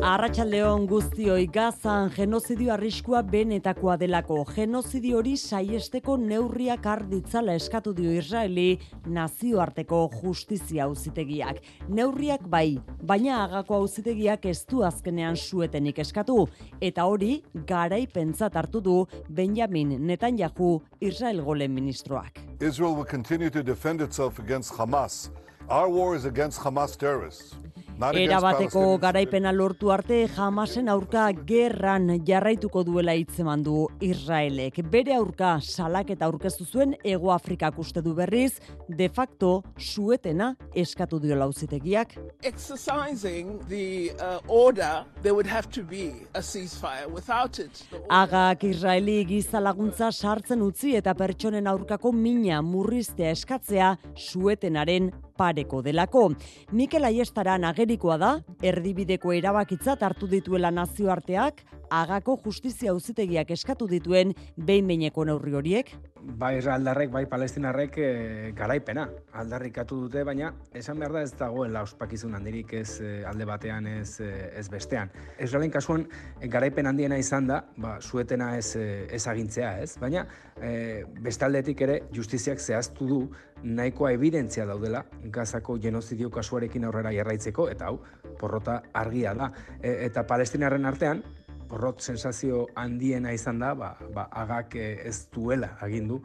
Arratxaldeon guztioi gazan genozidio arriskua benetakoa delako. Genozidio hori saiesteko neurriak arditzala eskatu dio Israeli nazioarteko justizia auzitegiak. Neurriak bai, baina agako auzitegiak ez du azkenean suetenik eskatu. Eta hori garaipentzat hartu du Benjamin Netanyahu Israel golen ministroak. Israel will continue to defend itself against Hamas. Our war is against Hamas terrorists. Erabateko garaipena lortu arte Hamasen aurka gerran jarraituko duela hitzeman du Israelek. Bere aurka salaketa aurkeztu zuen Hego Afrikak uste du berriz, de facto suetena eskatu dio lauzitegiak. exercising the uh, order, there would have to be a ceasefire. Without it, Agak Israeli giza laguntza sartzen utzi eta pertsonen aurkako mina murriztea eskatzea suetenaren pareko delako. Mikel Aiestaran agerikoa da, erdibideko erabakitzat hartu dituela nazioarteak, agako justizia auzitegiak eskatu dituen behin behineko neurri horiek. bai israeldarrek, bai palestinarrek e, garaipena aldarrikatu dute, baina esan behar da ez dagoela ospakizun handirik ez eh, alde batean ez, eh, ez bestean. Israelen kasuan garaipen handiena izan da, ba, suetena ez, ez agintzea ez, baina e, bestaldetik ere justiziak zehaztu du nahikoa evidentzia daudela gazako genozidio kasuarekin aurrera jarraitzeko, eta hau, porrota argia da. E, eta palestinarren artean, porrot sensazio handiena izan da, ba, ba agak eh, ez duela agindu,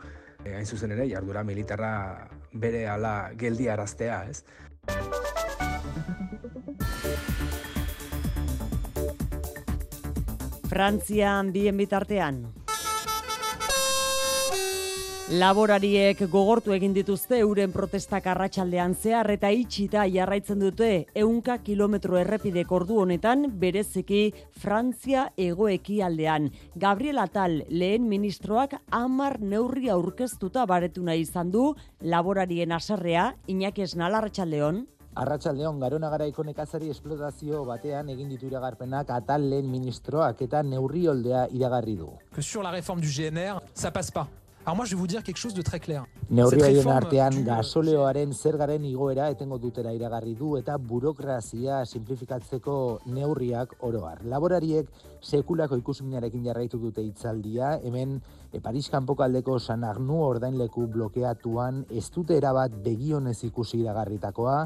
e, hain zuzen ere, jardura militarra bere ala geldi araztea, ez? Frantzian bien bitartean. Laborariek gogortu egin dituzte euren protestak arratsaldean zehar eta itxita jarraitzen dute ehunka kilometro errepidek ordu honetan bereziki Frantzia egoekialdean. Gabriel Atal lehen ministroak hamar neurri aurkeztuta baretu nahi izan du laborarien aserrea Iñaki Esnal arratsaldeon. Arratsaldeon Garona garaiko nekazari esplotazio batean egin ditu iragarpenak atal lehen ministroak eta neurri oldea iragarri du. que sur la réforme du GNR, ça passe pas. Alors moi, je vais vous dire quelque chose de très clair. Neurri Cette haien réforme artean gasoleoaren zergaren igoera etengo dutera iragarri du eta burokrazia simplifikatzeko neurriak oroar. Laborariek sekulako ikusuminarekin jarraitu dute hitzaldia, hemen e, Paris kanpoko aldeko San Arnu ordainleku blokeatuan ez dute erabat begionez ikusi iragarritakoa,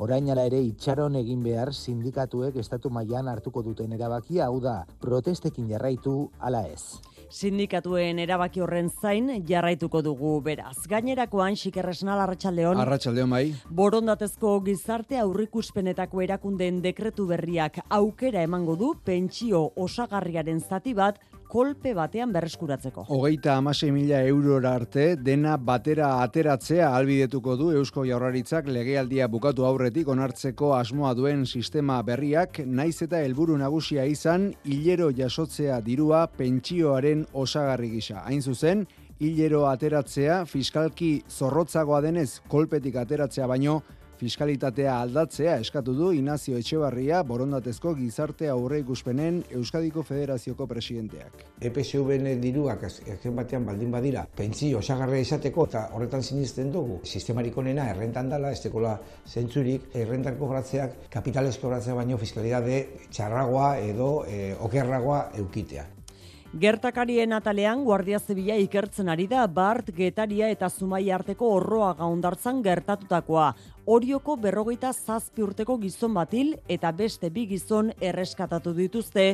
Orain ala ere itxaron egin behar sindikatuek estatu mailan hartuko duten erabakia, hau da, protestekin jarraitu ala ez. Sindikatuen erabaki horren zain jarraituko dugu beraz. Gainerakoan Xikerresnal arratsaldeon. Arratsaldeon bai. Borondatezko gizarte aurrikuspenetako erakundeen dekretu berriak aukera emango du pentsio osagarriaren zati bat kolpe batean berreskuratzeko. Hogeita amasei mila eurora arte dena batera ateratzea albidetuko du Eusko Jaurlaritzak legealdia bukatu aurretik onartzeko asmoa duen sistema berriak, naiz eta helburu nagusia izan hilero jasotzea dirua pentsioaren osagarri gisa. Hain zuzen, hilero ateratzea fiskalki zorrotzagoa denez kolpetik ateratzea baino fiskalitatea aldatzea eskatu du Inazio Etxebarria borondatezko gizarte aurre ikuspenen Euskadiko Federazioko presidenteak. EPSV-en diruak az- azken batean baldin badira pentsio osagarria izateko eta horretan sinisten dugu sistemarik onena errentan dala, ez dekola zentzurik errentan kobratzeak kapitales kobratzea baino fiskalidade txarragoa edo e, okerragoa eukitea. Gertakarien atalean Guardia Zibila ikertzen ari da Bart, Getaria eta Zumai arteko horroa gaundartzan gertatutakoa. Orioko berrogeita zazpi urteko gizon batil eta beste bi gizon erreskatatu dituzte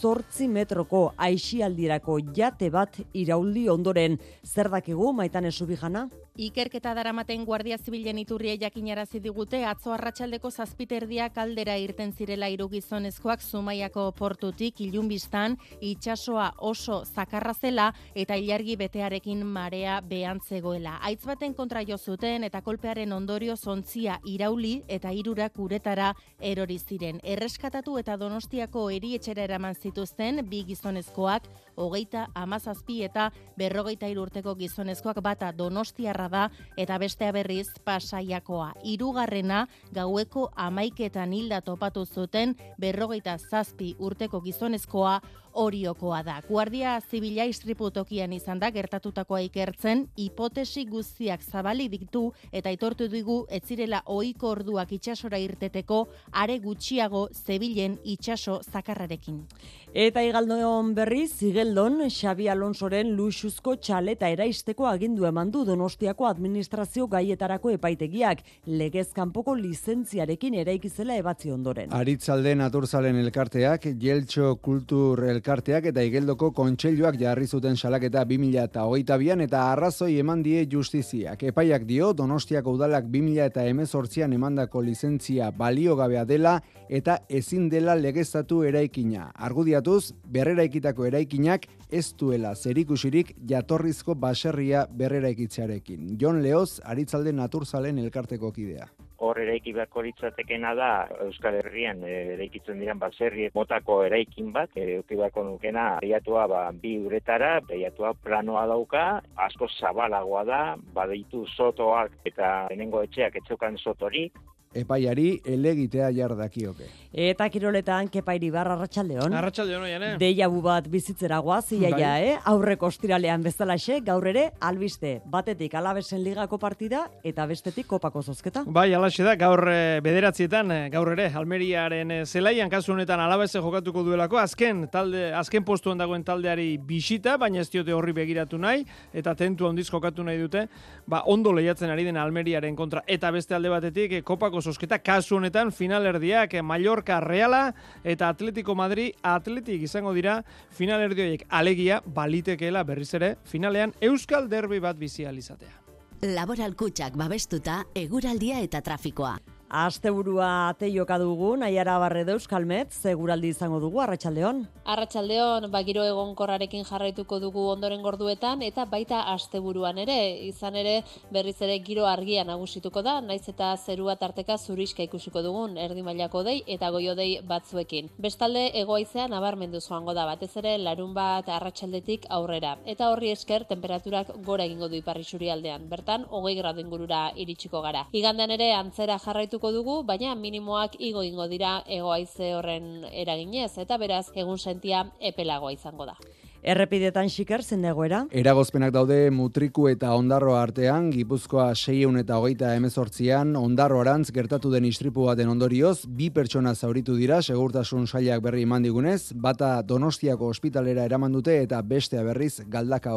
zortzi metroko aixialdirako jate bat irauldi ondoren. Zer dakigu maitan esubijana? Ikerketa daramaten Guardia Zibilen iturria jakinarazi digute atzo arratsaldeko zazpiterdiak aldera irten zirela hiru gizonezkoak Zumaiako portutik ilunbistan itsasoa oso zakarra zela eta ilargi betearekin marea behan zegoela. Aitz baten kontra jo zuten eta kolpearen ondorio zontzia irauli eta hirurak uretara erori ziren. Erreskatatu eta Donostiako erietxera eraman zituzten bi gizonezkoak hogeita amazazpi eta berrogeita irurteko gizonezkoak bata donostiarra da eta bestea berriz pasaiakoa. Hirugarrena gaueko amaiketan hilda topatu zuten berrogeita zazpi urteko gizonezkoa oriokoa da. Guardia Zibila istriputokian izan da gertatutakoa ikertzen, hipotesi guztiak zabali ditu eta aitortu digu etzirela ohiko orduak itsasora irteteko are gutxiago zebilen itsaso zakarrarekin. Eta igaldoon berri, zigeldon, Xabi Alonsoren luxuzko txaleta eraisteko agindu eman du Donostiako administrazio gaietarako epaitegiak, legez kanpoko lizentziarekin eraikizela ebatzi ondoren. Aritzalde naturzalen elkarteak, Jeltxo Kultur elkarteak eta igeldoko kontseiluak jarri zuten salaketa 2000 eta arrazoi eman die justiziak. Epaiak dio, Donostiako udalak 2000 eta emezortzian emandako lizentzia baliogabea dela eta ezin dela legeztatu eraikina. Argudia aldarrikatuz, berrera eraikinak ez duela zerikusirik jatorrizko baserria berrera ekitzearekin. Jon Leoz, aritzalde naturzalen elkarteko kidea hor eraiki beharko litzatekena da Euskal Herrian e, eraikitzen diren baserri motako eraikin bat, e, euki beharko nukena beiatua ba, bi uretara, beiatua planoa dauka, asko zabalagoa da, badeitu sotoak eta denengo etxeak etxokan sotorik, epaiari elegitea jardakioke. Eta kiroletan kepairi bar arratsaldeon. Arratsaldeon oian, eh. Deia bat bizitzera goaz iaia, bai. eh. Aurreko ostiralean bezalaxe, gaur ere albiste. Batetik Alabesen ligako partida eta bestetik kopako zozketa. Bai, alaxe da gaur e, bederatzietan eh, gaur ere Almeriaren e, zelaian kasu honetan Alabese jokatuko duelako azken talde azken postuan dagoen taldeari bisita, baina ez diote horri begiratu nahi eta tentu handiz jokatu nahi dute. Ba, ondo lehiatzen ari den Almeriaren kontra eta beste alde batetik kopako sosketa kasu honetan finalerdiak Mallorca Reala eta Atletico Madrid Atletik izango dira finalerdioiek alegia balitekeela berriz ere finalean Euskal Derbi bat bizializatea. Laboral kutsak babestuta eguraldia eta trafikoa. Asteburua ate joka dugu, Naiara Barredo Euskalmet, seguraldi izango dugu Arratsaldeon. Arratsaldeon, ba egonkorrarekin jarraituko dugu ondoren gorduetan eta baita asteburuan ere, izan ere berriz ere giro argia nagusituko da, naiz eta zerua tarteka zuriska ikusiko dugun erdi mailako dei eta goio dei batzuekin. Bestalde egoaizea nabarmendu joango da batez ere larun bat arratsaldetik aurrera eta horri esker temperaturak gora egingo du iparri aldean. Bertan 20 gradu ingurura iritsiko gara. Igandean ere antzera jarraitu dugu, baina minimoak igo ingo dira egoaize horren eraginez, eta beraz, egun sentia epelagoa izango da. Errepidetan xiker zen dagoera? Eragozpenak daude mutriku eta ondarro artean, Gipuzkoa 6 eta hogeita emezortzian, ondarro arantz gertatu den istripu baten ondorioz, bi pertsona zauritu dira, segurtasun sailak berri iman digunez, bata donostiako ospitalera eraman dute eta bestea berriz galdaka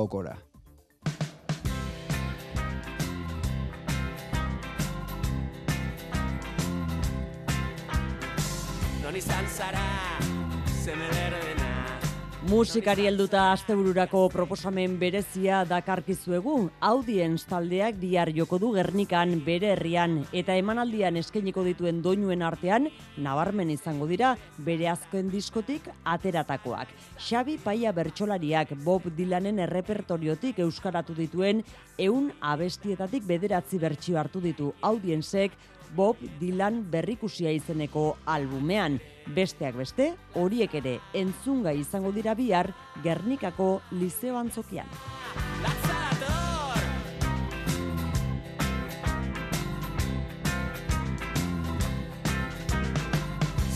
Musikari helduta astebururako proposamen berezia dakarkizuegu, audience taldeak bihar joko du Gernikan bere herrian eta emanaldian eskainiko dituen doinuen artean nabarmen izango dira bere azken diskotik ateratakoak. Xabi Paia bertsolariak Bob Dylanen errepertoriotik euskaratu dituen ehun abestietatik bederatzi bertsio hartu ditu audiensek Bob Dylan berrikusia izeneko albumean. Besteak beste, horiek ere entzunga izango dira bihar Gernikako Liceo Antzokian.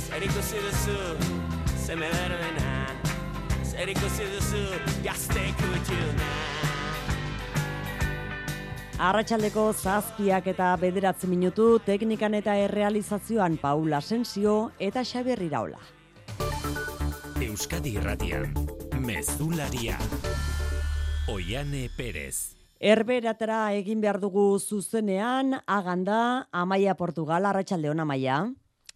Zeriko ziduzu, zeme berbena Zeriko ziduzu, gazteko Arratxaldeko zazpiak eta bederatzi minutu, teknikan eta errealizazioan Paula Sensio eta Xaber Iraola. Euskadi Irratian, Mezularia, Oiane Perez. Erberatara egin behar dugu zuzenean, aganda, Amaia Portugal, Arratxaldeon Amaia.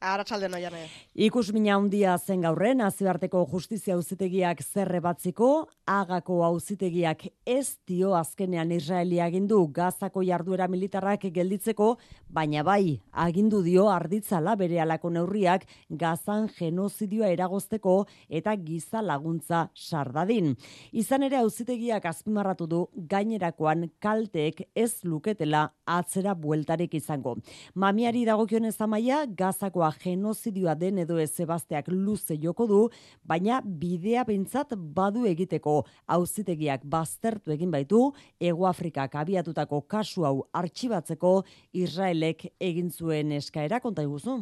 Arratsalde noian. Ikus mina handia zen gaurren nazioarteko justizia auzitegiak zerre batziko, agako auzitegiak ez dio azkenean Israelia agindu Gazako jarduera militarrak gelditzeko, baina bai agindu dio arditzala bere alako neurriak Gazan genozidioa eragozteko eta giza laguntza sardadin. Izan ere auzitegiak azpimarratu du gainerakoan kalteek ez luketela atzera bueltarik izango. Mamiari dagokionez amaia Gazako genozidioa den edo ez zebazteak luze joko du, baina bidea behintzat badu egiteko auzitegiak baztertu egin baitu, Ego Afrikak abiatutako kasu hau artxibatzeko Israelek egin zuen eskaera konta iguzu.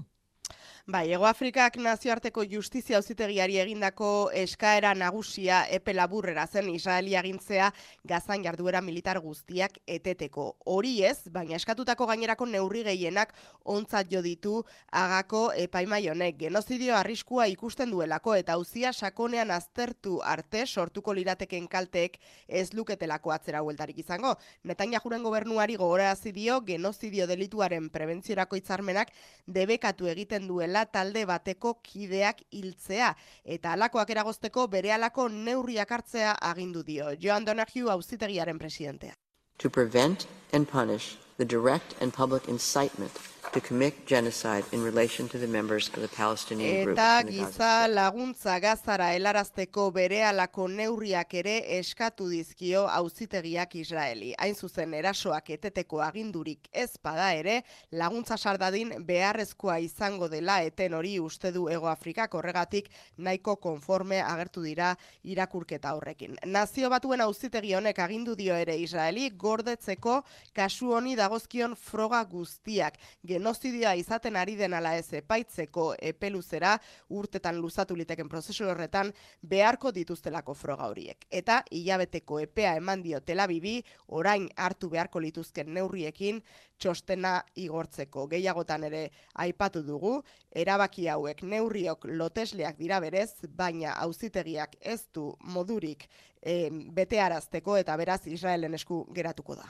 Bai, Ego Afrikak nazioarteko justizia auzitegiari egindako eskaera nagusia epe laburrera zen Israelia agintzea gazan jarduera militar guztiak eteteko. Hori ez, baina eskatutako gainerako neurri gehienak ontzat jo ditu agako epaimai honek. Genozidio arriskua ikusten duelako eta auzia sakonean aztertu arte sortuko lirateken kalteek ez luketelako atzera hueltarik izango. Netan jajuren gobernuari gogorazi dio genozidio delituaren prebentziorako hitzarmenak debekatu egiten duela dela talde bateko kideak hiltzea eta alakoak eragozteko bere alako neurriak hartzea agindu dio. Joan Donahue auzitegiaren presidentea. To prevent and punish the direct and public incitement to commit genocide in relation to the members of the Palestinian group. Eta giza laguntza gazara helarazteko berehalako neurriak ere eskatu dizkio auzitegiak Israeli. Hain zuzen erasoak eteteko agindurik ez bada ere, laguntza sardadin beharrezkoa izango dela eten hori uste du Ego Afrikak horregatik nahiko konforme agertu dira irakurketa horrekin. Nazio batuen auzitegi honek agindu dio ere Israeli gordetzeko kasu honi dagozkion froga guztiak. Gen genozidioa izaten ari den ala ez epaitzeko epeluzera urtetan luzatu liteken prozesu horretan beharko dituztelako froga horiek. Eta hilabeteko epea eman dio telabibi orain hartu beharko lituzken neurriekin txostena igortzeko. Gehiagotan ere aipatu dugu, erabaki hauek neurriok lotesleak dira berez, baina auzitegiak ez du modurik e, betearazteko eta beraz Israelen esku geratuko da.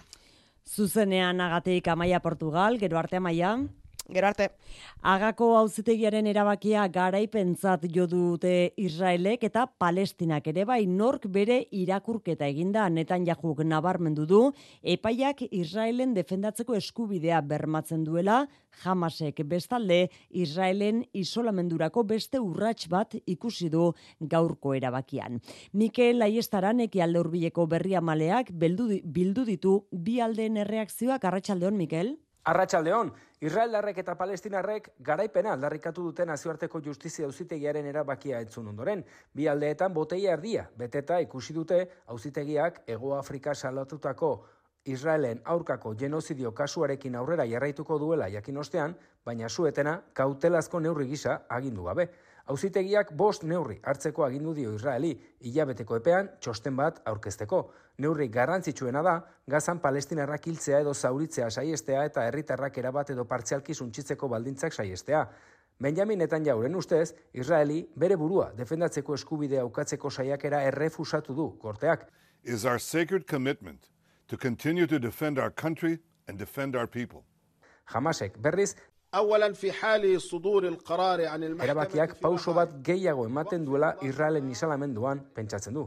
Zuzenean agateik amaia Portugal, gero arte amaia. Gero arte. Agako auzitegiaren erabakia garaipentzat jo dute Israelek eta Palestinak ere bai nork bere irakurketa eginda netan jahuk nabarmendu du epaiak Israelen defendatzeko eskubidea bermatzen duela jamasek bestalde Israelen isolamendurako beste urrats bat ikusi du gaurko erabakian. Mikel Aiestaran eki alde urbileko berria maleak bildu ditu bi aldeen erreakzioak arratsaldeon Mikel? Arratxaldeon, Israeldarrek eta Palestinarrek garaipena aldarrikatu duten nazioarteko justizia auzitegiaren erabakia entzun ondoren. Bi aldeetan boteia erdia, beteta ikusi dute auzitegiak Ego Afrika salatutako Israelen aurkako genozidio kasuarekin aurrera jarraituko duela jakin ostean, baina zuetena kautelazko neurri gisa agindu gabe. Auzitegiak bost neurri hartzeko agindu dio Israeli, hilabeteko epean txosten bat aurkezteko. Neurri garrantzitsuena da, gazan palestinarrak hiltzea edo zauritzea saiestea eta herritarrak erabat edo partzialki suntzitzeko baldintzak saiestea. Benjamin Netanyahuren ustez, Israeli bere burua defendatzeko eskubidea ukatzeko saiakera errefusatu du korteak. Is our sacred commitment to continue to defend our country and defend our people. Hamasek berriz Aualan fihali sudur el qarari an el Erabakiak pauso bat gehiago ematen duela Israelen isalamenduan pentsatzen du.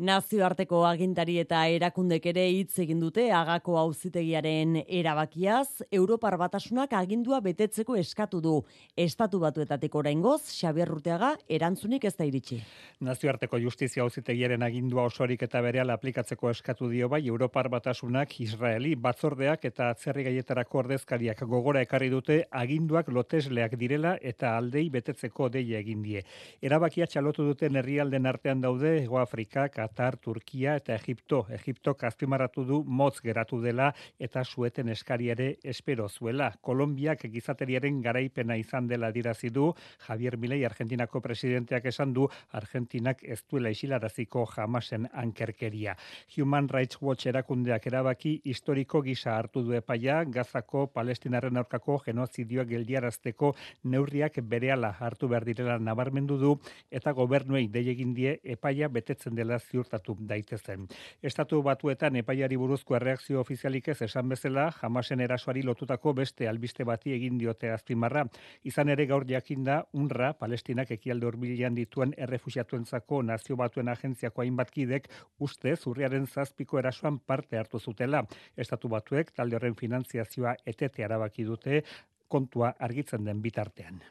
Nazioarteko agintari eta erakundek ere hitz egin dute agako auzitegiaren erabakiaz, Europar batasunak agindua betetzeko eskatu du. Estatu batuetatik oraingoz, Xabier Ruteaga erantzunik ez da iritsi. Nazioarteko justizia auzitegiaren agindua osorik eta berehala aplikatzeko eskatu dio bai Europar batasunak Israeli batzordeak eta atzerri gaietarako ordezkariak gogora ekarri dute aginduak lotesleak direla eta aldei betetzeko deia egin die. Erabakia txalotu duten herrialden artean daude Ego Afrikak, Katar, Turkia eta Egipto. Egipto azpimarratu du motz geratu dela eta sueten eskari ere espero zuela. Kolombiak gizateriaren garaipena izan dela dirazi du Javier Milei Argentinako presidenteak esan du Argentinak ez duela isilaraziko jamasen ankerkeria. Human Rights Watch erakundeak erabaki historiko gisa hartu du epaia Gazako Palestinaren aurkako genozidioa geldiarazteko neurriak berehala hartu behar direla nabarmendu du eta gobernuei dei egin die epaia betetzen dela ziurtatu daitezen. Estatu batuetan epaiari buruzko erreakzio ofizialik ez esan bezala, jamasen erasoari lotutako beste albiste bati egin diote azpimarra. Izan ere gaur jakinda, unra, palestinak ekialde horbilian dituen errefusiatuentzako nazio batuen agentziako hainbatkidek uste zurriaren zazpiko erasoan parte hartu zutela. Estatu batuek talde horren finantziazioa etete arabaki dute kontua argitzen den bitartean.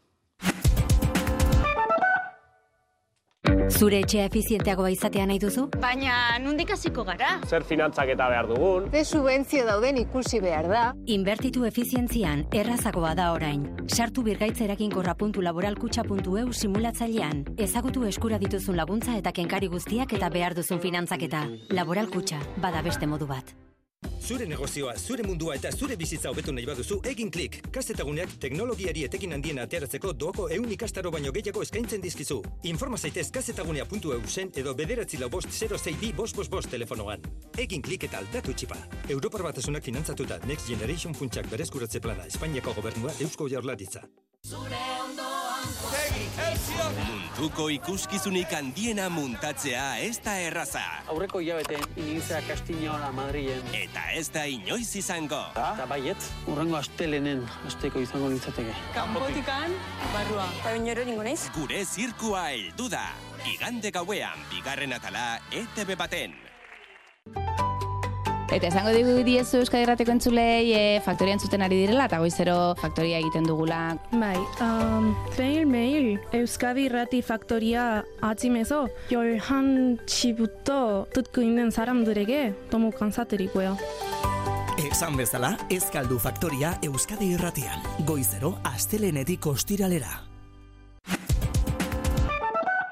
Zure etxea efizienteagoa izatea nahi duzu? Baina nondik hasiko gara? Zer finantzak eta behar dugun? Ze subentzio dauden ikusi behar da. Inbertitu efizientzian errazagoa da orain. Sartu birgaitzerakinkorra.laboralkutxa.eu simulatzailean. Ezagutu eskura dituzun laguntza eta kenkari guztiak eta behar duzun finantzaketa. Laboral Kutxa, bada beste modu bat. Zure negozioa, zure mundua eta zure bizitza hobetu nahi baduzu egin klik. Kazetaguneak teknologiari etekin handien ateratzeko doako eun ikastaro baino gehiago eskaintzen dizkizu. Informa zaitez kazetagunea.eu zen edo bederatzi lau bost 06 bi bost bost bost telefonoan. Egin klik eta aldatu txipa. Europar batasunak finantzatuta Next Generation funtsak berezkuratze plana Espainiako gobernua Eusko Jaurlaritza. Munduko ikuskizunik handiena muntatzea ez da erraza. Aurreko hilabeteen initzea Kastinola Madrilen. Eta ez da inoiz izango. Eta baiet, urrengo astelenen asteko izango litzateke. Kanpotikan, barrua. Eta binero ningo naiz? Gure zirkua heldu da. Igande gauean, bigarren atala, ETV baten. Eta esango digu diezu Euskadi Errateko entzulei e, faktorian zuten ari direla eta goizero faktoria egiten dugula. Bai, um, mail mail Euskadi Irrati faktoria atzimezo 열한 시부터 듣고 있는 사람들에게 너무 감사드리고요. Esan bezala, ez galdu faktoria Euskadi Irratian. Goizero, astelenetik ostiralera.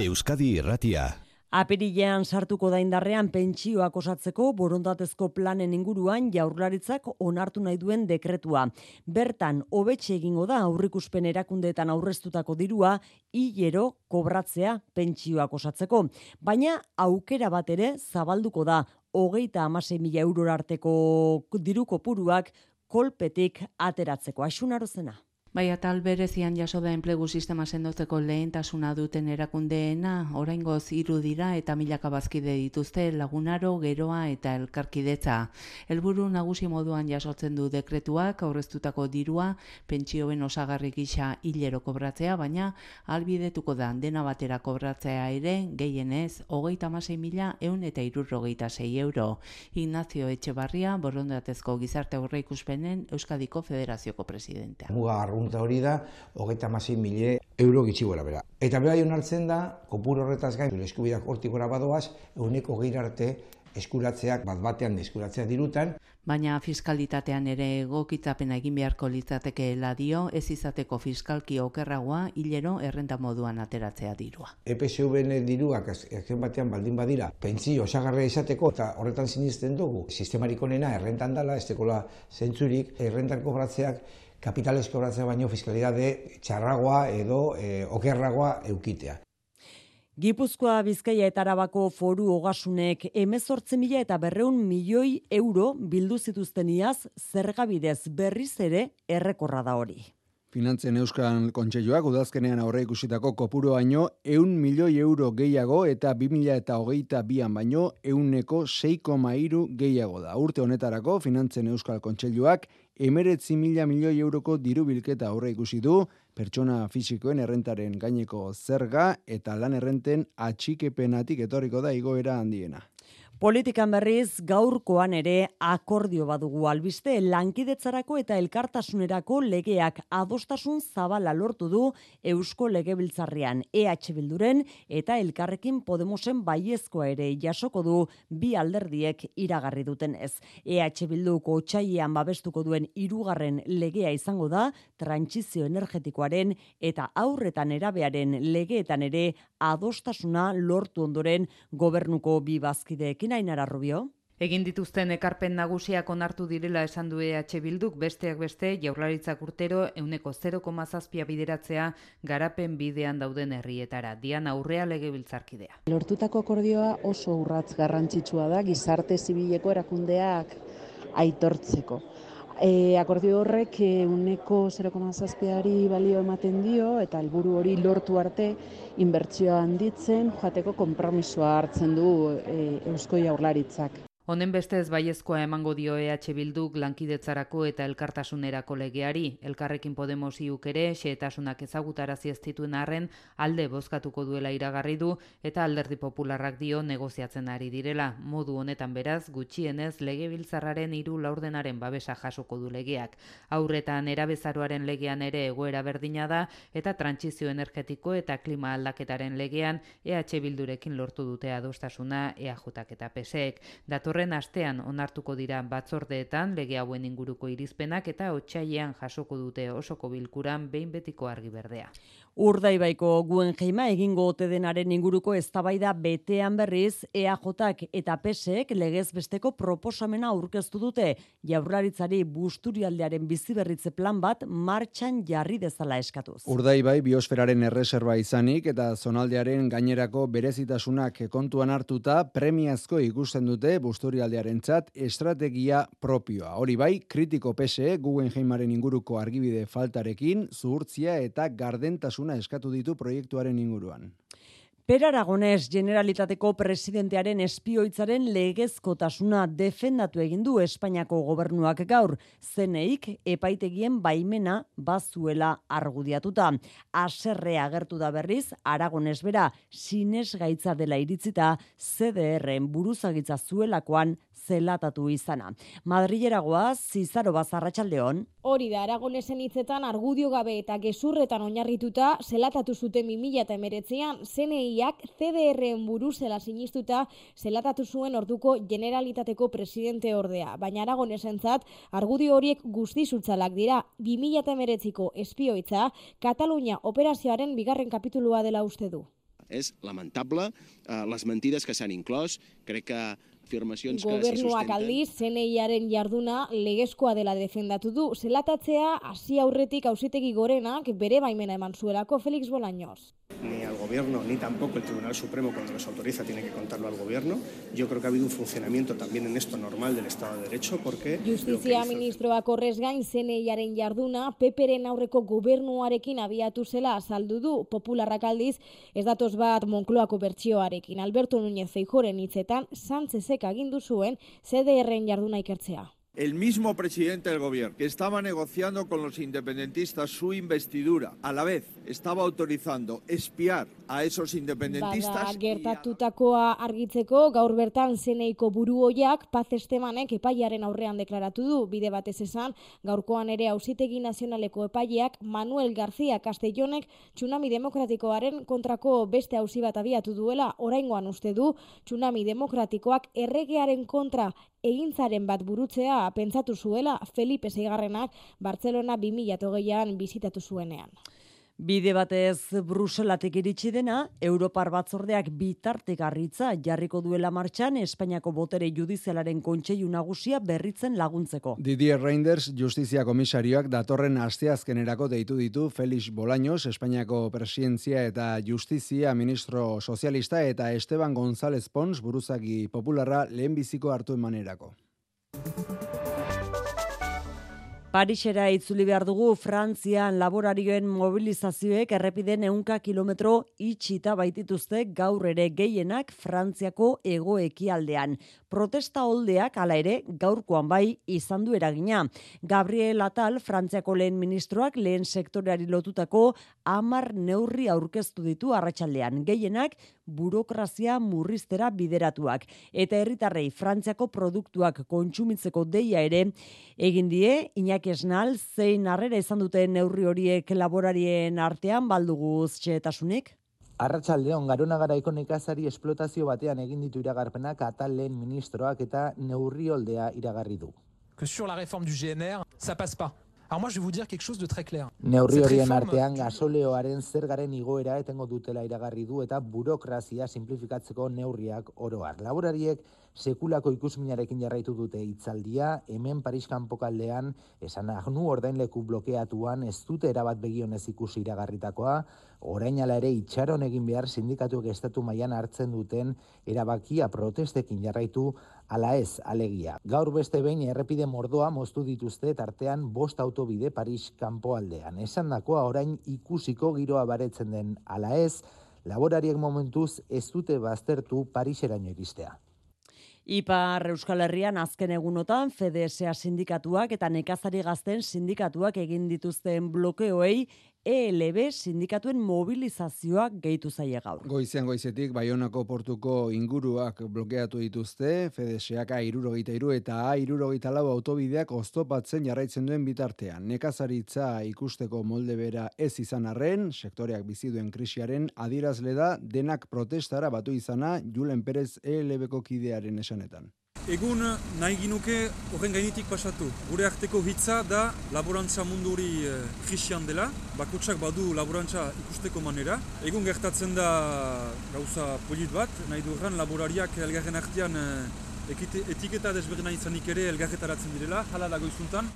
Euskadi Irratia. Apirilean sartuko da indarrean pentsioak osatzeko borondatezko planen inguruan jaurlaritzak onartu nahi duen dekretua. Bertan, hobetxe egingo da aurrikuspen erakundeetan aurreztutako dirua hilero kobratzea pentsioak osatzeko. Baina aukera bat ere zabalduko da hogeita amasei mila euror arteko diru kopuruak kolpetik ateratzeko. Aixun zena. Bai, atal berezian jaso da enplegu sistema sendotzeko lehentasuna duten erakundeena, oraingoz hiru dira eta milaka bazkide dituzte lagunaro, geroa eta elkarkidetza. Helburu nagusi moduan jasotzen du dekretuak aurreztutako dirua pentsioen osagarri gisa hilero kobratzea, baina albidetuko da dena batera kobratzea ere gehienez hogeita amasei mila eun eta irurrogeita sei euro. Ignacio Etxebarria, borondatezko gizarte aurre ikuspenen Euskadiko Federazioko presidentea. Muga arrunta hori da, hogeita masei mile euro gitxigoela bera. Eta bera onartzen da, kopur horretaz gain, eskubidak hortikora badoaz, euneko gehi arte eskuratzeak bat batean eskuratzea dirutan. Baina fiskalitatean ere egokitzapena egin beharko litzatekeela dio, ez izateko fiskalki okerragoa hilero errenta moduan ateratzea dirua. EPSV-en diruak azken batean baldin badira, pentsio osagarria izateko eta horretan sinisten dugu, sistemarik onena errentan dala, ez dekola zentzurik, errentan kobratzeak kapital eskobratzea baino fiskalidade txarragoa edo e, okerragoa eukitea. Gipuzkoa Bizkaia eta Arabako foru ogasunek emezortze mila eta berreun milioi euro bildu zituzten iaz zergabidez berriz ere errekorra da hori. Finantzen Euskal Kontseiluak udazkenean aurre ikusitako kopuru baino eun milioi euro gehiago eta bi mila eta hogeita bian baino euneko 6,iru gehiago da. Urte honetarako Finantzen Euskal Kontseiluak emeretzi mila milioi euroko diru bilketa aurre ikusi du, pertsona fisikoen errentaren gaineko zerga eta lan errenten atxikepenatik etorriko da igoera handiena. Politikan berriz gaurkoan ere akordio badugu albiste lankidetzarako eta elkartasunerako legeak adostasun zabala lortu du Eusko Legebiltzarrean EH Bilduren eta Elkarrekin Podemosen baiezkoa ere jasoko du bi alderdiek iragarri duten ez. EH Bilduko otsailean babestuko duen hirugarren legea izango da trantsizio energetikoaren eta aurretan erabearen legeetan ere adostasuna lortu ondoren gobernuko bi bazkideekin Ainara Rubio. Egin dituzten ekarpen nagusiak onartu direla esan du EH Bilduk besteak beste jaurlaritzak urtero euneko 0,zazpia bideratzea garapen bidean dauden herrietara. Diana Urrea legebiltzarkidea. Lortutako akordioa oso urratz garrantzitsua da gizarte zibileko erakundeak aitortzeko. E, akordio horrek uneko 0,zazpiari balio ematen dio eta helburu hori lortu arte inbertsioa handitzen joateko konpromisoa hartzen du e, Eusko Jaurlaritzak. Honen bestez baiezkoa emango dio EH Bilduk lankidetzarako eta elkartasunerako legeari, elkarrekin Podemos iuk ere, xeetasunak ezagutarazi ez dituen arren, alde bozkatuko duela iragarri du eta alderdi popularrak dio negoziatzen ari direla. Modu honetan beraz, gutxienez legebiltzarraren hiru laurdenaren babesa jasoko du legeak. Aurretan erabezaroaren legean ere egoera berdina da eta trantsizio energetiko eta klima aldaketaren legean EH Bildurekin lortu dute adostasuna EAJak eta PSEek. Datorren datorren astean onartuko dira batzordeetan lege hauen inguruko irizpenak eta otsailean jasoko dute osoko bilkuran behin betiko argi berdea. Urdaibaiko guen jeima egingo ote denaren inguruko eztabaida betean berriz EAJak eta PSek legez besteko proposamena aurkeztu dute jaurlaritzari busturialdearen biziberritze plan bat martxan jarri dezala eskatuz. Urdaibai biosferaren erreserba izanik eta zonaldearen gainerako berezitasunak kontuan hartuta premiazko ikusten dute busturialdearen txat estrategia propioa. Hori bai, kritiko PSE guen jeimaren inguruko argibide faltarekin zuhurtzia eta gardentasuna eskatu ditu proiektuaren inguruan. Per Aragones Generalitateko presidentearen espioitzaren legezkotasuna defendatu egin du Espainiako gobernuak gaur, zeneik epaitegien baimena bazuela argudiatuta. Aserre agertu da berriz, Aragones bera sines gaitza dela iritzita CDRen buruzagitza zuelakoan zelatatu izana. Madrileragoa, Zizaro Bazarratxaldeon. Hori da, Aragonesen hitzetan argudio gabe eta gezurretan oinarrituta zelatatu zuten 2000 eta emeretzean, CNIak CDRen buru zela sinistuta zelatatu zuen orduko generalitateko presidente ordea. Baina Aragonesen zat, argudio horiek guzti zutzalak dira, 2000 eta emeretziko espioitza, Katalunia operazioaren bigarren kapitulua dela uste du. És lamentable uh, les mentides que s'han inclòs. Crec que afirmacions que se sustenten. aldiz, zeneiaren jarduna legezkoa dela defendatu du. Zelatatzea, hasi aurretik hausitegi gorenak bere baimena eman zuelako Felix Bolaños ni al gobierno ni tampoco el Tribunal Supremo cuando les autoriza tiene que contarlo al gobierno. Yo creo que ha habido un funcionamiento también en esto normal del Estado de Derecho porque... Justizia ministroak horrez gain zeneiaren jarduna peperen aurreko gobernuarekin abiatu zela azaldu du popularrak aldiz ez datoz bat Moncloako bertsioarekin Alberto Núñez Feijoren hitzetan Sánchezek agindu zuen CDRren jarduna ikertzea. El mismo presidente del gobierno, que estaba negociando con los independentistas su investidura, a la vez estaba autorizando espiar a esos independentistas. Bada, gertatutakoa argitzeko, gaur bertan zeneiko buru hoiak, paz estemanek epaiaren aurrean deklaratu du, bide batez esan, gaurkoan ere hausitegi nazionaleko epaileak Manuel García Castellonek tsunami demokratikoaren kontrako beste hausi bat abiatu duela, oraingoan uste du, tsunami demokratikoak erregearen kontra egintzaren bat burutzea pentsatu zuela Felipe Seigarrenak Barcelona 2008an bizitatu zuenean. Bide batez Bruselatik iritsi dena, Europar batzordeak bitartegarritza jarriko duela martxan Espainiako botere judizialaren kontseilu nagusia berritzen laguntzeko. Didier Reinders, Justizia Komisarioak datorren asteazkenerako deitu ditu Felix Bolaños, Espainiako presidentzia eta Justizia Ministro Sozialista eta Esteban González Pons, buruzagi popularra lehenbiziko hartu emanerako. Parisera itzuli behar dugu Frantzian laborarioen mobilizazioek errepiden eunka kilometro itxita baitituzte gaur ere gehienak Frantziako egoekialdean. Protesta holdeak hala ere gaurkoan bai izan du eragina. Gabriel Atal, Frantziako lehen ministroak lehen sektoreari lotutako amar neurri aurkeztu ditu arratsaldean. Gehienak burokrazia murriztera bideratuak. Eta herritarrei Frantziako produktuak kontsumitzeko deia ere egin die, Iñaki Esnal, zein harrera izan dute neurri horiek laborarien artean balduguz txetasunik? Arratxaldeon, garuna garaiko nekazari esplotazio batean egin ditu iragarpenak atal lehen ministroak eta neurri holdea iragarri du. Que sur la réforme du GNR, ça passe pas. Alors moi je vais vous dire quelque chose de très clair. Neurri horien artean gasoleoaren zergaren igoera etengo dutela iragarri du eta burokrazia simplifikatzeko neurriak oroar. Laborariek sekulako ikusminarekin jarraitu dute hitzaldia, hemen Paris kanpokaldean esan agnu ordainleku blokeatuan ez dute erabat begionez ikusi iragarritakoa, orain ala ere itxaron egin behar sindikatuek estatu mailan hartzen duten erabakia protestekin jarraitu ala ez alegia. Gaur beste behin errepide mordoa moztu dituzte tartean bost autobide Paris kanpoaldean. Esan dakoa orain ikusiko giroa baretzen den ala ez, laborariek momentuz ez dute baztertu Pariseraino iristea. Ipar Euskal Herrian azken egunotan FDSA sindikatuak eta nekazari gazten sindikatuak egin dituzten blokeoei ELB sindikatuen mobilizazioak gehitu zaie gaur. Goizean goizetik Baionako portuko inguruak blokeatu dituzte, FDSak A63 eta A64 autobideak oztopatzen jarraitzen duen bitartean. Nekazaritza ikusteko molde bera ez izan arren, sektoreak bizi duen krisiaren adierazle da denak protestara batu izana Julen Perez ELBko kidearen esanetan. Egun nahi ginuke horren gainitik pasatu. Gure arteko hitza da laborantza munduri eh, dela, bakutsak badu laborantza ikusteko manera. Egun gertatzen da gauza polit bat, nahi du laborariak elgarren artean eh, etiketa desberdina izanik ere elgarretaratzen direla, hala dago izuntan.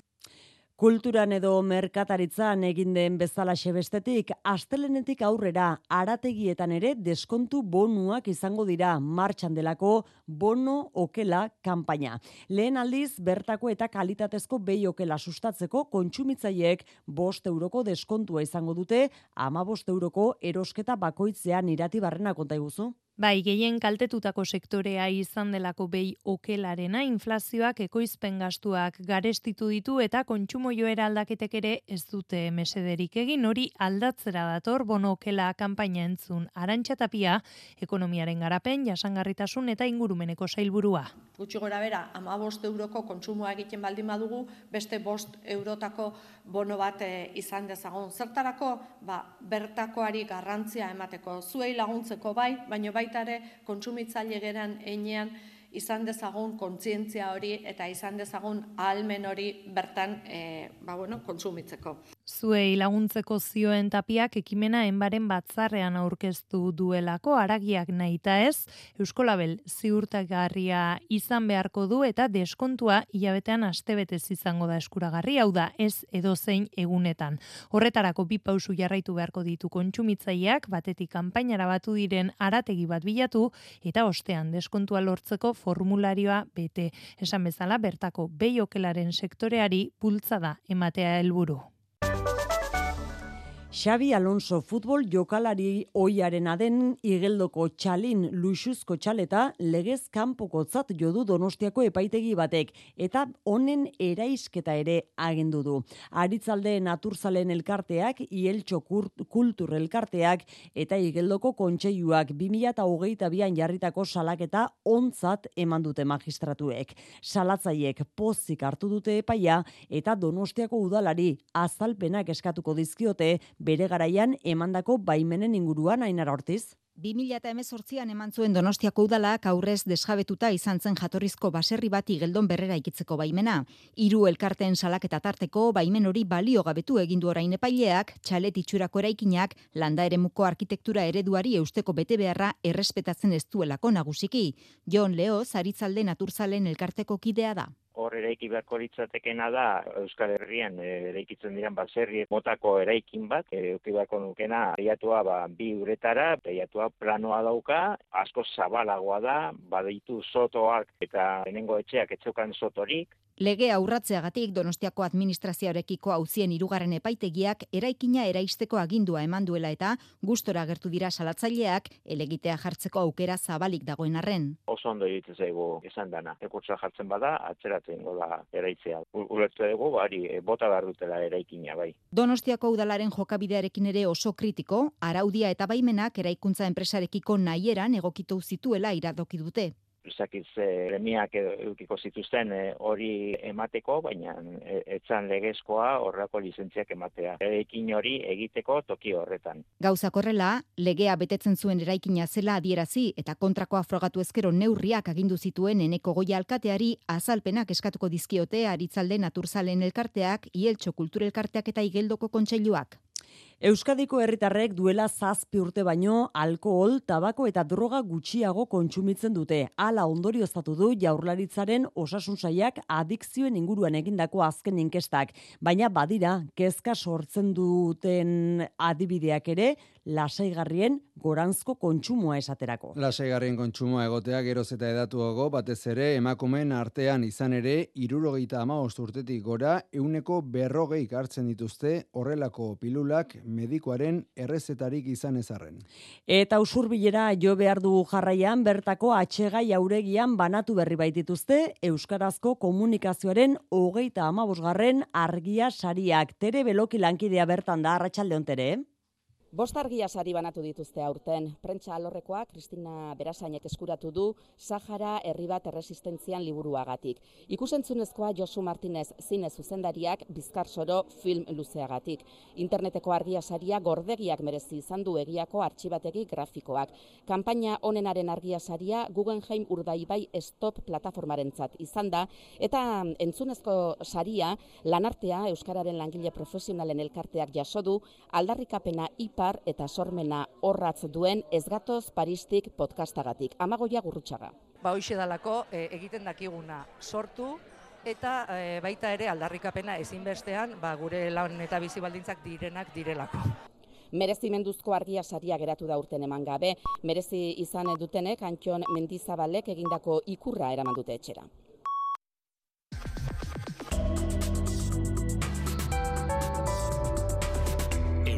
Kulturan edo merkataritzan egin den bezala xebestetik, astelenetik aurrera arategietan ere deskontu bonuak izango dira martxan delako bono okela kanpaina. Lehen aldiz, bertako eta kalitatezko behi okela sustatzeko kontsumitzaiek bost euroko deskontua izango dute, ama bost euroko erosketa bakoitzean irati barrena konta iguzu. Bai, gehien kaltetutako sektorea izan delako behi okelarena, inflazioak ekoizpen gastuak garestitu ditu eta kontsumo joera aldaketek ere ez dute mesederik egin hori aldatzera dator bono okela kanpaina entzun arantxatapia, ekonomiaren garapen, jasangarritasun eta ingurumeneko sailburua. Gutxi gora bera, ama bost euroko kontsumoa egiten baldin badugu, beste bost eurotako bono bat eh, izan dezagon. Zertarako, ba, bertakoari garrantzia emateko, zuei laguntzeko bai, baina bai baita ere kontsumitzaile geran einean izan dezagun kontzientzia hori eta izan dezagun ahalmen hori bertan e, ba, bueno, kontsumitzeko. Zuei laguntzeko zioen tapiak ekimena enbaren batzarrean aurkeztu duelako aragiak nahita ez, Euskolabel ziurtagarria izan beharko du eta deskontua hilabetean astebetez izango da eskuragarri, hau da ez edozein egunetan. Horretarako bi pausu jarraitu beharko ditu kontsumitzaileak, batetik kanpainara batu diren arategi bat bilatu eta ostean deskontua lortzeko formularioa bete. Esan bezala bertako beiokelaren sektoreari bultzada ematea helburu. Xabi Alonso futbol jokalari oiaren aden igeldoko txalin luxuzko txaleta legez kanpokotzat jodu donostiako epaitegi batek eta honen eraisketa ere agendu du. Aritzalde naturzalen elkarteak, ieltxo kultur elkarteak eta igeldoko kontseiluak 2008 bian jarritako salaketa ontzat eman dute magistratuek. Salatzaiek pozik hartu dute epaia eta donostiako udalari azalpenak eskatuko dizkiote bere garaian emandako baimenen inguruan ainara ortiz. 2018an eman zuen Donostiako udalak aurrez desjabetuta izan zen jatorrizko baserri bati geldon berrera ikitzeko baimena. Hiru elkarteen salaketa tarteko baimen hori balio gabetu egin du orain epaileak, txalet itxurako eraikinak landa eremuko arkitektura ereduari eusteko bete beharra errespetatzen ez duelako nagusiki. Jon Leo, Zaritzalde Naturzalen elkarteko kidea da hor eraiki beharko litzatekena da Euskal Herrian e, eraikitzen diren baserri motako eraikin bat, e, euki beharko nukena eiatua ba, bi uretara, eiatua planoa dauka, asko zabalagoa da, badaitu sotoak eta enengo etxeak etxokan sotorik, Lege aurratzeagatik Donostiako administrazioarekiko auzien hirugarren epaitegiak eraikina eraisteko agindua eman duela eta gustora gertu dira salatzaileak elegitea jartzeko aukera zabalik dagoen arren. Oso ondo egiten zaigu esan dana. Ekurtza jartzen bada atzeratzen da eraitzea. Ulertu dugu bari e, bota behar dutela eraikina bai. Donostiako udalaren jokabidearekin ere oso kritiko, araudia eta baimenak eraikuntza enpresarekiko nahieran egokitu zituela iradoki dute zakitz premiak edukiko zituzten eh, hori emateko, baina etzan legezkoa horrako lizentziak ematea. Erekin hori egiteko toki horretan. Gauza korrela, legea betetzen zuen eraikina zela adierazi eta kontrakoa frogatu ezkero neurriak agindu zituen eneko goia alkateari azalpenak eskatuko dizkiote aritzalde naturzalen elkarteak, ieltxo kulturelkarteak eta igeldoko kontseiluak. Euskadiko herritarrek duela zazpi urte baino alkohol, tabako eta droga gutxiago kontsumitzen dute. Hala ondorioztatu du jaurlaritzaren osasun saiak adikzioen inguruan egindako azken inkestak. Baina badira, kezka sortzen duten adibideak ere, lasaigarrien goranzko kontsumoa esaterako. Lasaigarrien kontsumoa egotea geroz eta edatuago, batez ere emakumen artean izan ere, irurogeita ama urtetik gora, euneko berrogei hartzen dituzte horrelako pilulak medikoaren errezetarik izan ezarren. Eta usurbilera jo behar dugu jarraian bertako atxegai auregian banatu berri baitituzte Euskarazko komunikazioaren hogeita amabosgarren argia sariak. Tere beloki lankidea bertan da, arratsalde ontere? Bost argia sari banatu dituzte aurten. Prentsa alorrekoa Kristina Berasainek eskuratu du Sahara herri bat erresistentzian liburuagatik. Ikusentzunezkoa Josu Martinez zine zuzendariak Bizkar Soro film luzeagatik. Interneteko argia saria gordegiak merezi izan du egiako artxibategi grafikoak. Kanpaina honenaren argia saria Guggenheim Urdaibai Stop plataformarentzat izan da eta entzunezko saria lanartea Euskararen langile profesionalen elkarteak jaso du aldarrikapena IPA eta sormena horratz duen ez gatoz Paristik podcastagatik. Amagoia gurrutxaga. Ba hoxe dalako e, egiten dakiguna sortu eta e, baita ere aldarrikapena ezinbestean ba, gure lan eta bizi baldintzak direnak direlako. Merezimenduzko argia saria geratu da urten eman gabe, merezi izan dutenek Antxon Mendizabalek egindako ikurra eraman dute etxera.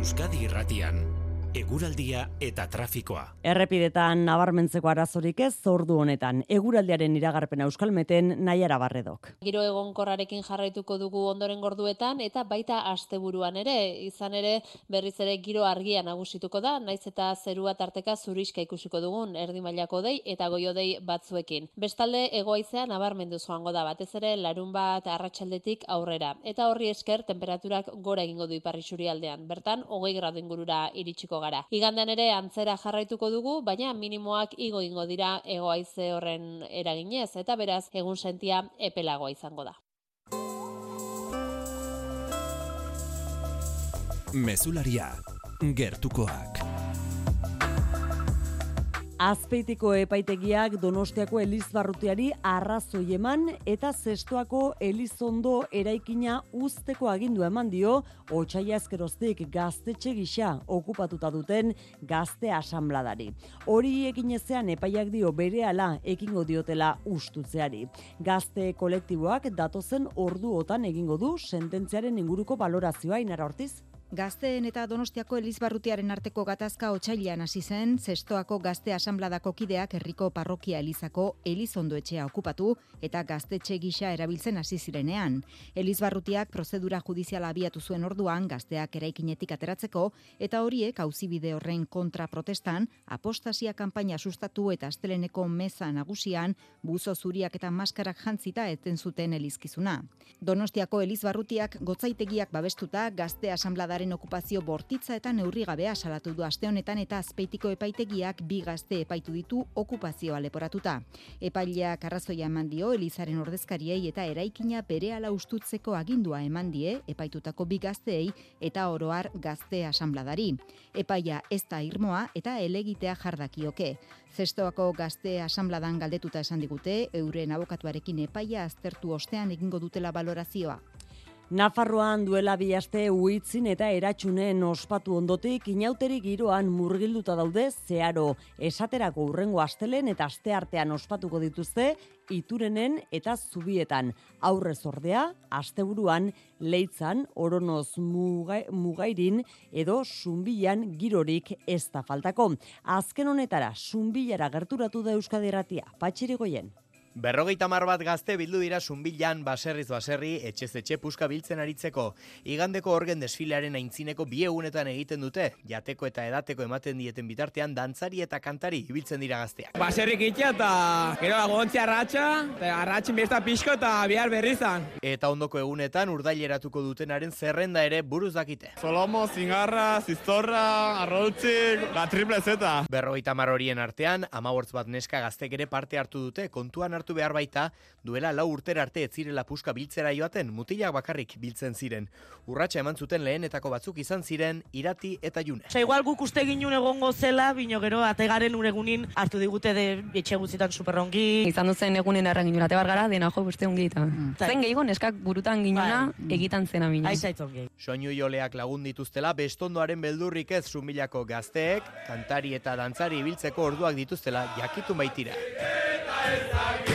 Euskadi Irratian eguraldia eta trafikoa. Errepidetan nabarmentzeko arazorik ez zordu honetan. Eguraldiaren iragarpen euskalmeten nahiara barredok. Giro egonkorrarekin jarraituko dugu ondoren gorduetan eta baita asteburuan ere. Izan ere berriz ere giro argia nagusituko da, naiz eta zerua tarteka zuriska ikusiko dugun erdi mailako dei eta goio dei batzuekin. Bestalde egoaizea nabarmendu joango da batez ere larun bat arratsaldetik aurrera. Eta horri esker temperaturak gora egingo du iparri aldean. Bertan, hogei gradu ingurura iritsiko gara. Igandean ere antzera jarraituko dugu, baina minimoak igo ingo dira egoaize horren eraginez, eta beraz egun sentia epelagoa izango da. Mesularia, gertukoak. Azpeitiko epaitegiak Donostiako Elizbarrutiari arrazoi eman eta zestoako Elizondo eraikina usteko agindu eman dio Otsaia ezkeroztik gaztetxe gisa okupatuta duten gazte asambladari. Hori egin ezean epaiak dio berehala ekingo diotela ustutzeari. Gazte kolektiboak datozen orduotan egingo du sententziaren inguruko balorazioa inara hortiz. Gazteen eta Donostiako Elizbarrutiaren arteko gatazka otsailean hasi zen, Zestoako Gazte Asambladako kideak herriko parrokia Elizako Elizondo etxea okupatu eta gaztetxe gisa erabiltzen hasi zirenean. Elizbarrutiak prozedura judiziala abiatu zuen orduan gazteak eraikinetik ateratzeko eta horiek auzibide horren kontra protestan apostasia kanpaina sustatu eta asteleneko meza nagusian buzo zuriak eta maskarak jantzita eten zuten elizkizuna. Donostiako Elizbarrutiak gotzaitegiak babestuta Gazte Asamblada Euskararen okupazio bortitza eta neurrigabea salatu du aste honetan eta azpeitiko epaitegiak bi gazte epaitu ditu okupazioa leporatuta. Epaileak arrazoia eman dio Elizaren ordezkariei eta eraikina berehala ustutzeko agindua eman die epaitutako bi gazteei eta oroar gazte asambladari. Epaia ez da irmoa eta elegitea jardakioke. Zestoako gazte asambladan galdetuta esan digute, euren abokatuarekin epaia aztertu ostean egingo dutela valorazioa. Nafarroan duela bihaste uitzin eta eratxunen ospatu ondotik inauterik giroan murgilduta daude zeharo esaterako urrengo astelen eta aste artean ospatuko dituzte iturenen eta zubietan aurrez ordea asteburuan leitzan oronoz mugairin edo zumbilan girorik ez da faltako. Azken honetara zumbilara gerturatu da Euskadiratia. Patxirigoien. Berrogeita mar bat gazte bildu dira zumbilan baserriz baserri etxez etxe puska biltzen aritzeko. Igandeko orgen desfilearen aintzineko bi egunetan egiten dute, jateko eta edateko ematen dieten bitartean dantzari eta kantari ibiltzen dira gazteak. Baserrik itxia eta gero agontzi arratxa, eta arratxin besta pixko eta bihar berrizan. Eta ondoko egunetan urdaileratuko dutenaren zerrenda ere buruz dakite. Solomo, zingarra, ziztorra, arrotzik, la triple zeta. Berrogeita mar horien artean, amabortz bat neska gaztek ere parte hartu dute kontuan hartu behar baita, duela lau urtera arte etzirela puska biltzera joaten, mutilak bakarrik biltzen ziren. Urratxa eman zuten lehenetako batzuk izan ziren, irati eta june. Osa, igual guk uste ginun egongo zela, bino gero, ategaren uregunin hartu digute de etxe guztietan superrongi. Izan duzen egunen erran ginun, ate bargara, dena jo, beste ongi eta. Mm. Zen gehiago, neskak burutan ginuna, bai. egitan zena mina. Soinu joleak lagun dituztela, bestondoaren beldurrik ez sumilako gazteek, kantari eta dantzari ibiltzeko orduak dituztela, jakitun baitira. Eta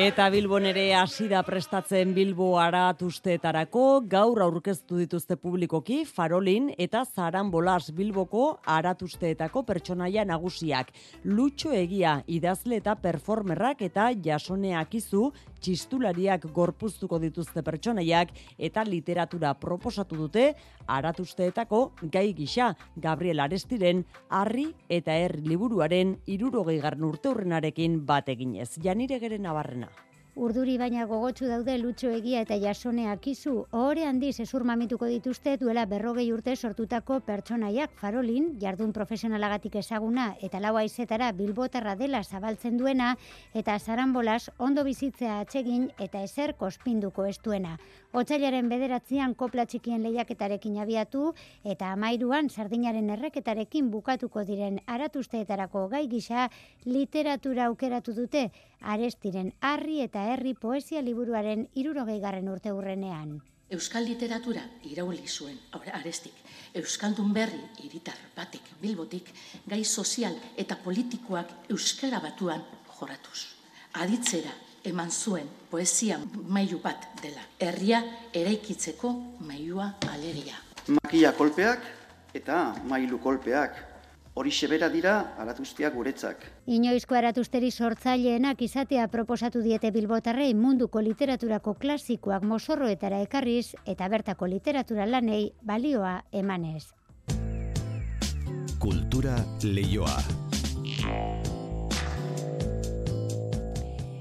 Bilbon ere hasi da prestatzen Bilbo aratusteetarako gaur aurkeztu dituzte publikoki Farolin eta Zaran Bolas Bilboko aratusteetako pertsonaia nagusiak. Lutxo egia idazle eta performerrak eta jasoneak izu txistulariak gorpuztuko dituzte pertsonaiak eta literatura proposatu dute aratusteetako gai gisa Gabriel Arestiren harri eta herri liburuaren irurogei garn urte bat eginez. Janire geren nabarren Urduri baina gogotsu daude lutxo egia eta jasoneak izu. Ohore handiz esur mamituko dituzte duela berrogei urte sortutako pertsonaiak farolin, jardun profesionalagatik ezaguna eta lau aizetara bilbotarra dela zabaltzen duena eta zarambolas ondo bizitzea atsegin eta ezer kospinduko estuena. Otsailaren bederatzean kopla txikien lehiaketarekin abiatu eta amairuan sardinaren erreketarekin bukatuko diren aratusteetarako gai gisa literatura aukeratu dute arestiren harri eta herri poesia liburuaren irurogei garren urte hurrenean. Euskal literatura irauli zuen, arestik, Euskaldun berri iritar batek bilbotik, gai sozial eta politikoak Euskara batuan joratuz. Aditzera eman zuen poesia mailu bat dela. Herria eraikitzeko mailua aleria. Makia kolpeak eta mailu kolpeak. Hori sebera dira aratuztiak guretzak. Inoizko aratusteri sortzaileenak izatea proposatu diete bilbotarrei munduko literaturako klasikoak mosorroetara ekarriz eta bertako literatura lanei balioa emanez. Kultura leioa.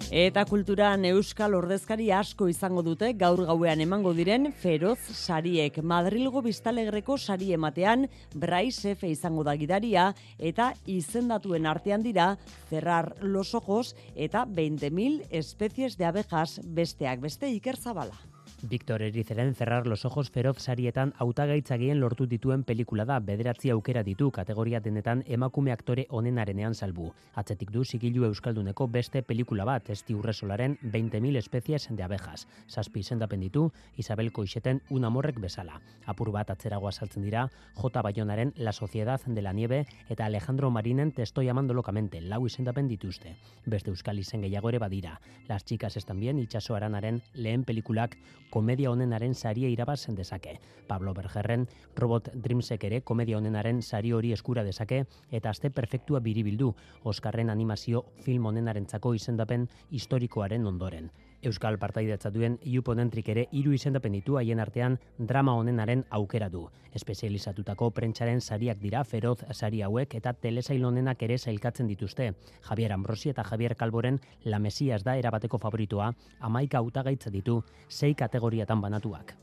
Eta kulturan euskal ordezkari asko izango dute gaur gauean emango diren feroz sariek. Madrilgo biztalegreko sari ematean Brais Efe izango da gidaria eta izendatuen artean dira Ferrar Los Ojos eta 20.000 espezies de abejas besteak beste Iker Zabala. Victor Erizeren cerrar los ojos feroz sarietan hautagaitzagien lortu dituen pelikula da bederatzi aukera ditu kategoria denetan emakume aktore onenarenean salbu. Atzetik du sigilu euskalduneko beste pelikula bat esti urresolaren 20.000 espezies de abejas. Zazpi izendapen ditu Isabel Koixeten unamorrek bezala. Apur bat atzeragoa saltzen dira J. Bayonaren La Sociedad de la Nieve eta Alejandro Marinen Testo llamando locamente lau izendapen dituzte. Beste euskal izen gehiago ere badira. Las chicas están bien itxaso aranaren lehen pelikulak komedia honenaren saria irabazen dezake. Pablo Bergerren, Robot Dreamsek ere komedia honenaren sari hori eskura dezake eta azte perfektua biribildu Oskarren animazio film honenarentzako izendapen historikoaren ondoren. Euskal Partaidetza duen Iuponentrik ere hiru izendapen ditu haien artean drama honenaren aukera du. Espezializatutako prentsaren sariak dira feroz sari hauek eta telesail honenak ere zailkatzen dituzte. Javier Ambrosi eta Javier Calboren La Mesias da erabateko favoritoa, amaika hautagaitza ditu, sei kategoriatan banatuak.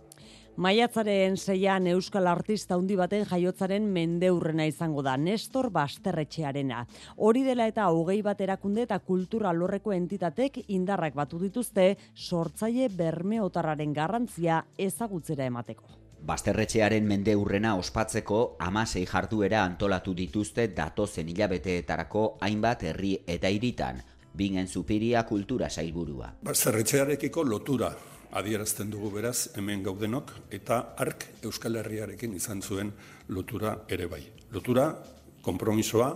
Maiatzaren zeian Euskal Artista handi baten jaiotzaren mendeurrena izango da, Nestor Basterretxearena. Hori dela eta hogei bat erakunde eta kultura lorreko entitatek indarrak batu dituzte, sortzaile bermeotarraren garrantzia ezagutzera emateko. Basterretxearen mendeurrena ospatzeko amasei jarduera antolatu dituzte datozen hilabeteetarako hainbat herri eta iritan, bingen zupiria kultura sailburua. Basterretxearekiko lotura adierazten dugu beraz hemen gaudenok eta ark Euskal Herriarekin izan zuen lotura ere bai. Lotura konpromisoa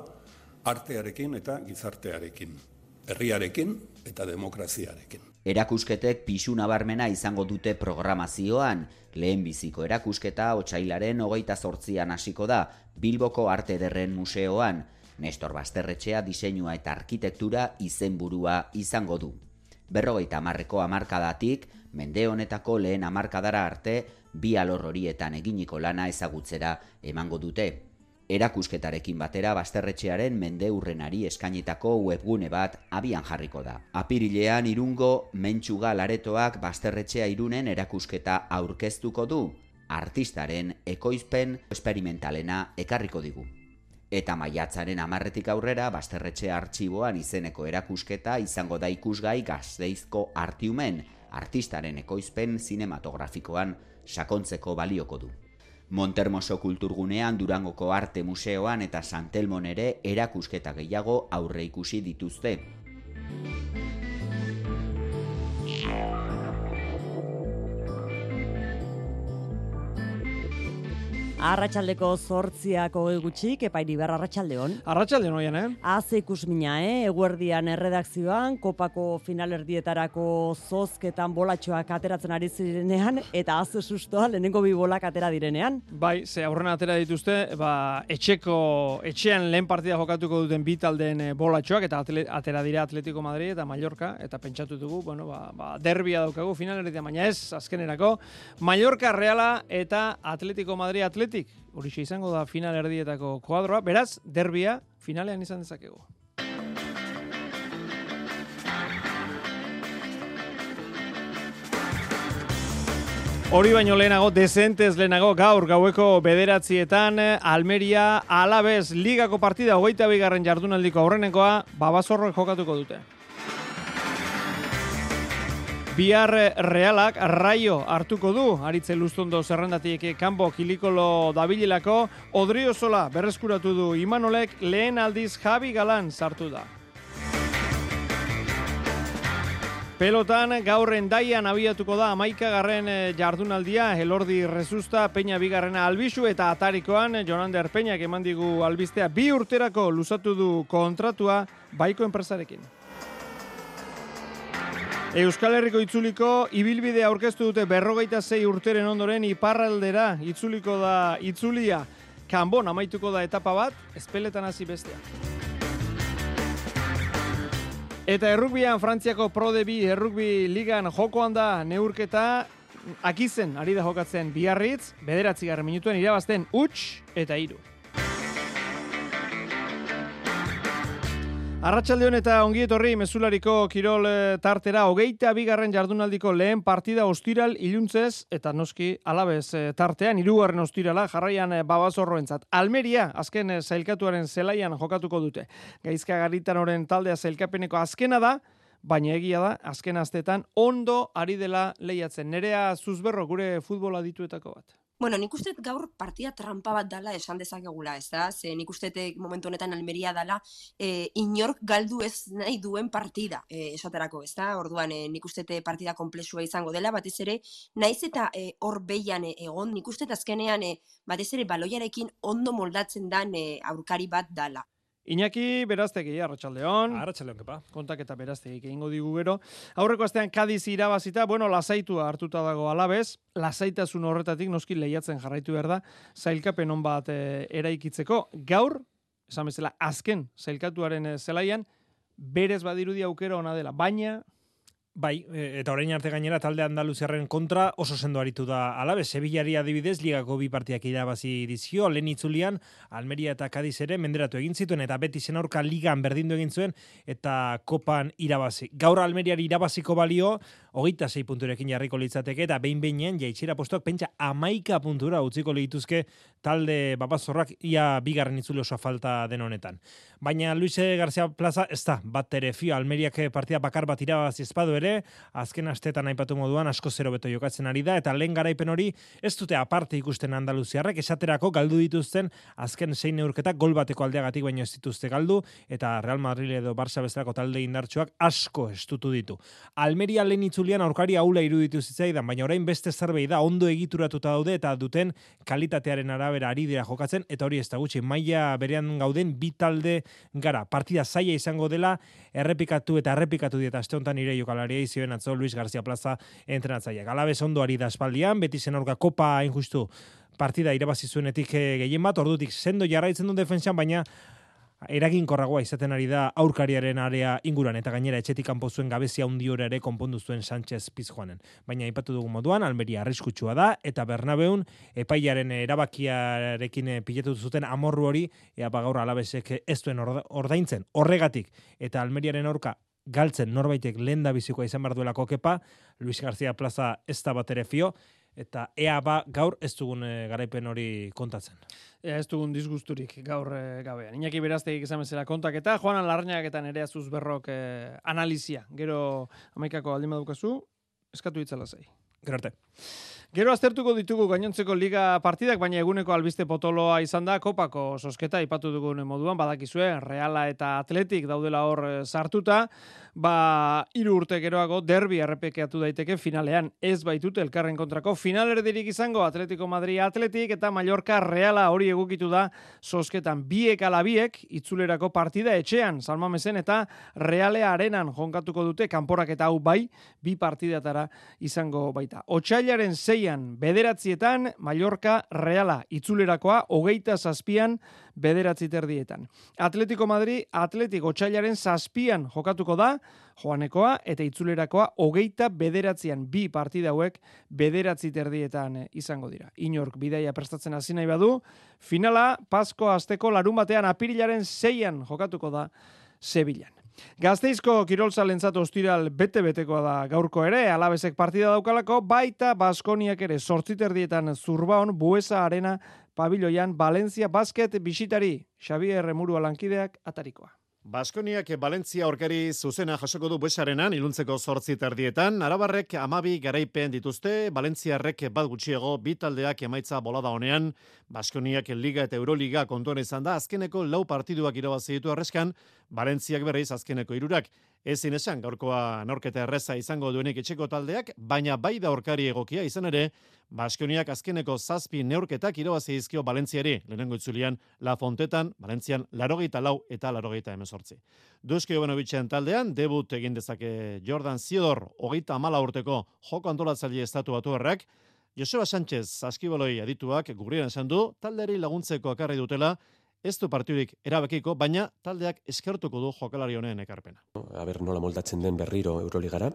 artearekin eta gizartearekin, herriarekin eta demokraziarekin. Erakusketek pisu nabarmena izango dute programazioan, lehen biziko erakusketa otsailaren hogeita zortzian hasiko da, Bilboko Arte Derren Museoan, Nestor Basterretxea diseinua eta arkitektura izenburua izango du. Berrogeita marreko amarkadatik, mende honetako lehen hamarkadara arte bi alor horietan eginiko lana ezagutzera emango dute. Erakusketarekin batera basterretxearen mende urrenari eskainitako webgune bat abian jarriko da. Apirilean irungo mentxuga laretoak basterretxea irunen erakusketa aurkeztuko du, artistaren ekoizpen esperimentalena ekarriko digu. Eta maiatzaren amarretik aurrera, basterretxe artxiboan izeneko erakusketa izango da ikusgai gazteizko artiumen, artistaren ekoizpen zinematografikoan sakontzeko balioko du. Montermoso kulturgunean Durangoko Arte Museoan eta Santelmon ere erakusketa gehiago aurre ikusi dituzte. Arratxaldeko zortziako gutxik, epairi behar arratxaldeon. Arratxaldeon oian, eh? Az ikusmina, eh? Eguerdian erredakzioan, kopako finalerdietarako zozketan bolatxoak ateratzen ari zirenean, eta az sustoa lehenengo bi bolak atera direnean. Bai, ze aurrena atera dituzte, ba, etxeko, etxean lehen partida jokatuko duten bi taldeen eh, bolatxoak, eta atera dira Atletico Madrid eta Mallorca, eta pentsatu dugu, bueno, ba, ba derbia daukagu finalerdian, baina ez, azkenerako, Mallorca Reala eta Atletico Madrid Atletico Atletik, hori izango da final erdietako kuadroa, beraz, derbia finalean izan dezakegu. Hori baino lehenago, desentez lehenago, gaur gaueko bederatzietan, Almeria Alabez ligako partida hogeita bigarren jardunaldiko aurrenekoa, babazorroek jokatuko dute. Bihar realak raio hartuko du, aritze luztondo zerrendatik kanbo kilikolo dabililako, odrio zola berreskuratu du Imanolek. Lehen aldiz Javi Galan sartu da. Pelotan gaurren daian abiatuko da amaika garren eh, jardunaldia, elordi rezusta, peña bigarrena albizu eta atarikoan Jonander Peñak eman digu albistea. Bi urterako luzatu du kontratua baiko enpresarekin. Euskal Herriko itzuliko ibilbide aurkeztu dute berrogeita zei urteren ondoren iparraldera itzuliko da itzulia. Kanbon amaituko da etapa bat, espeletan hasi bestea. Eta errukbian Frantziako Pro de Bi errukbi ligan jokoan da neurketa akizen ari da jokatzen biarritz, bederatzi garren minutuen irabazten huts eta hiru. Arratxaldeon eta ongi etorri mezulariko kirol eh, tartera hogeita bigarren jardunaldiko lehen partida ostiral iluntzez eta noski alabez eh, tartean irugarren ostirala jarraian eh, babazorroentzat. Almeria azken zailkatuaren zelaian jokatuko dute. Gaizka garitan oren taldea zailkapeneko azkena da, baina egia da azken astetan ondo ari dela lehiatzen. Nerea zuzberro gure futbola dituetako bat. Bueno, nik uste gaur partida trampa bat dala esan dezakegula, ez da? Ze nik uste momentu honetan Almeria dala e, inork galdu ez nahi duen partida e, esaterako, ez da? Orduan, e, nik uste partida komplexua izango dela, batez ere, naiz eta e, hor behian egon, nik uste azkenean, e, batez ere, baloiarekin ondo moldatzen dan e, aurkari bat dala. Iñaki Beraztegi, Arratxaldeon. Arratxaldeon, kepa. Kontak eta Beraztegi, egingo digu gero. Aurreko astean Kadiz irabazita, bueno, lasaitua hartuta dago alabez, lasaitasun horretatik noski lehiatzen jarraitu behar da, zailkapen hon bat e, eraikitzeko. Gaur, esan bezala, azken zailkatuaren e, zelaian, berez badirudi aukera ona dela, baina Bai, e, eta orain arte gainera talde Andaluziarren kontra oso sendo aritu da alabe. Sevillari adibidez, ligako bi partiak irabazi dizio, lehen itzulian, Almeria eta Cadiz ere menderatu egin zituen, eta beti zen aurka ligan berdindu egin zuen, eta kopan irabazi. Gaur Almeriari irabaziko balio, hogeita zei punturekin jarriko litzateke, eta behin behinen jaitxira postuak pentsa amaika puntura utziko lituzke talde babazorrak ia bigarren itzuli oso falta den honetan. Baina Luis García Plaza, ez da, bat ere fio, Almeriak partida bakar bat irabazi espadu ere, azken astetan aipatu moduan asko zero beto jokatzen ari da, eta lehen garaipen hori ez dute aparte ikusten Andaluziarrek, esaterako galdu dituzten azken zein neurketak gol bateko aldeagatik baino ez dituzte galdu, eta Real Madrid edo Barça bezalako talde indartsuak asko estutu ditu. Almeria lehen itzulian aurkari haula iruditu zitzaidan, baina orain beste zerbei da ondo egituratuta daude eta duten kalitatearen arabera ari dira jokatzen, eta hori ez da gutxi, maila berean gauden bi talde gara, partida zaila izango dela, errepikatu eta errepikatu dieta aste honetan ire jokalari zioen atzo Luis García Plaza entrenatzaileak. Alabez ondo ari da espaldian, beti zen orka kopa injustu partida irabazi zuenetik eh, gehien bat, ordutik sendo jarraitzen du defensan, baina eraginkorragoa izaten ari da aurkariaren area inguran eta gainera etxetik kanpo zuen gabezia handi ere konpondu zuen Sánchez Pizjuanen. Baina aipatu dugu moduan Almeria arriskutsua da eta Bernabeun epailaren erabakiarekin eh, pilatu zuten amorru hori ea ba gaur alabesek ez duen ordaintzen. Horregatik eta Almeriaren aurka galtzen norbaitek lehen da bizikoa izan behar duelako kepa, Luis García Plaza ez da bat ere fio, eta ea ba gaur ez dugun e, garaipen hori kontatzen. Ea ez dugun disgusturik gaur e, gabean. Iñaki berazteik izan bezala kontak eta Juan Larrañak eta nerea zuzberrok e, analizia. Gero amaikako aldima dukazu, eskatu itzala zei. Gero Gero aztertuko ditugu gainontzeko liga partidak, baina eguneko albiste potoloa izan da, kopako sosketa, ipatu dugun moduan, badakizue, Reala eta Atletik daudela hor eh, sartuta, ba, iru urte geroago derbi errepekeatu daiteke finalean. Ez baitute elkarren kontrako finalerdirik izango Atletico Madrid Atletik eta Mallorca Reala hori egukitu da sosketan biek ala biek itzulerako partida etxean Salmamesen eta Realea arenan jonkatuko dute kanporak eta hau bai bi partidatara izango baita. Otsailaren zeian bederatzietan Mallorca Reala itzulerakoa hogeita zazpian bederatzi terdietan. Atletico Madrid, Atletico Otsailaren zazpian jokatuko da, joanekoa eta itzulerakoa hogeita bederatzean bi partida hauek bederatzi terdietan eh, izango dira. Inork bidaia prestatzen hasi nahi badu, finala Pasko asteko larun batean apirilaren zeian jokatuko da Sevillan. Gazteizko kirolzalentzat ostiral bete-betekoa da gaurko ere, alabezek partida daukalako, baita Baskoniak ere sortziterdietan zurbaon buesa arena pabiloian Valencia Basket bisitari. Xavier Remuru lankideak atarikoa. Baskoniak Valentzia orkari zuzena jasoko du buesarenan, iluntzeko sortzi terdietan, arabarrek amabi garaipen dituzte, Valentziarrek bat gutxiego, bi taldeak emaitza bolada honean, Baskoniak Liga eta Euroliga kontuan izan da, azkeneko lau partiduak irabazi ditu arreskan, Valentziak berriz azkeneko irurak. Ezin esan, gaurkoa norketa erreza izango duenik etxeko taldeak, baina bai da orkari egokia izan ere, Baskoniak azkeneko zazpi neurketak irabazi izkio Valentziari, lehenengo itzulian La Fontetan, Valentzian larogeita lau eta larogeita emezortzi. Duzki Jovanovitzen taldean, debut egin dezake Jordan Ziodor, hogeita amala urteko joko antolatzaile estatu batu errak, Joseba Sánchez, askiboloi adituak, gurrian esan du, taldeari laguntzeko akarri dutela, ez du partidurik erabakiko, baina taldeak eskertuko du jokalari honen ekarpena. Aber nola moldatzen den berriro Euroligara,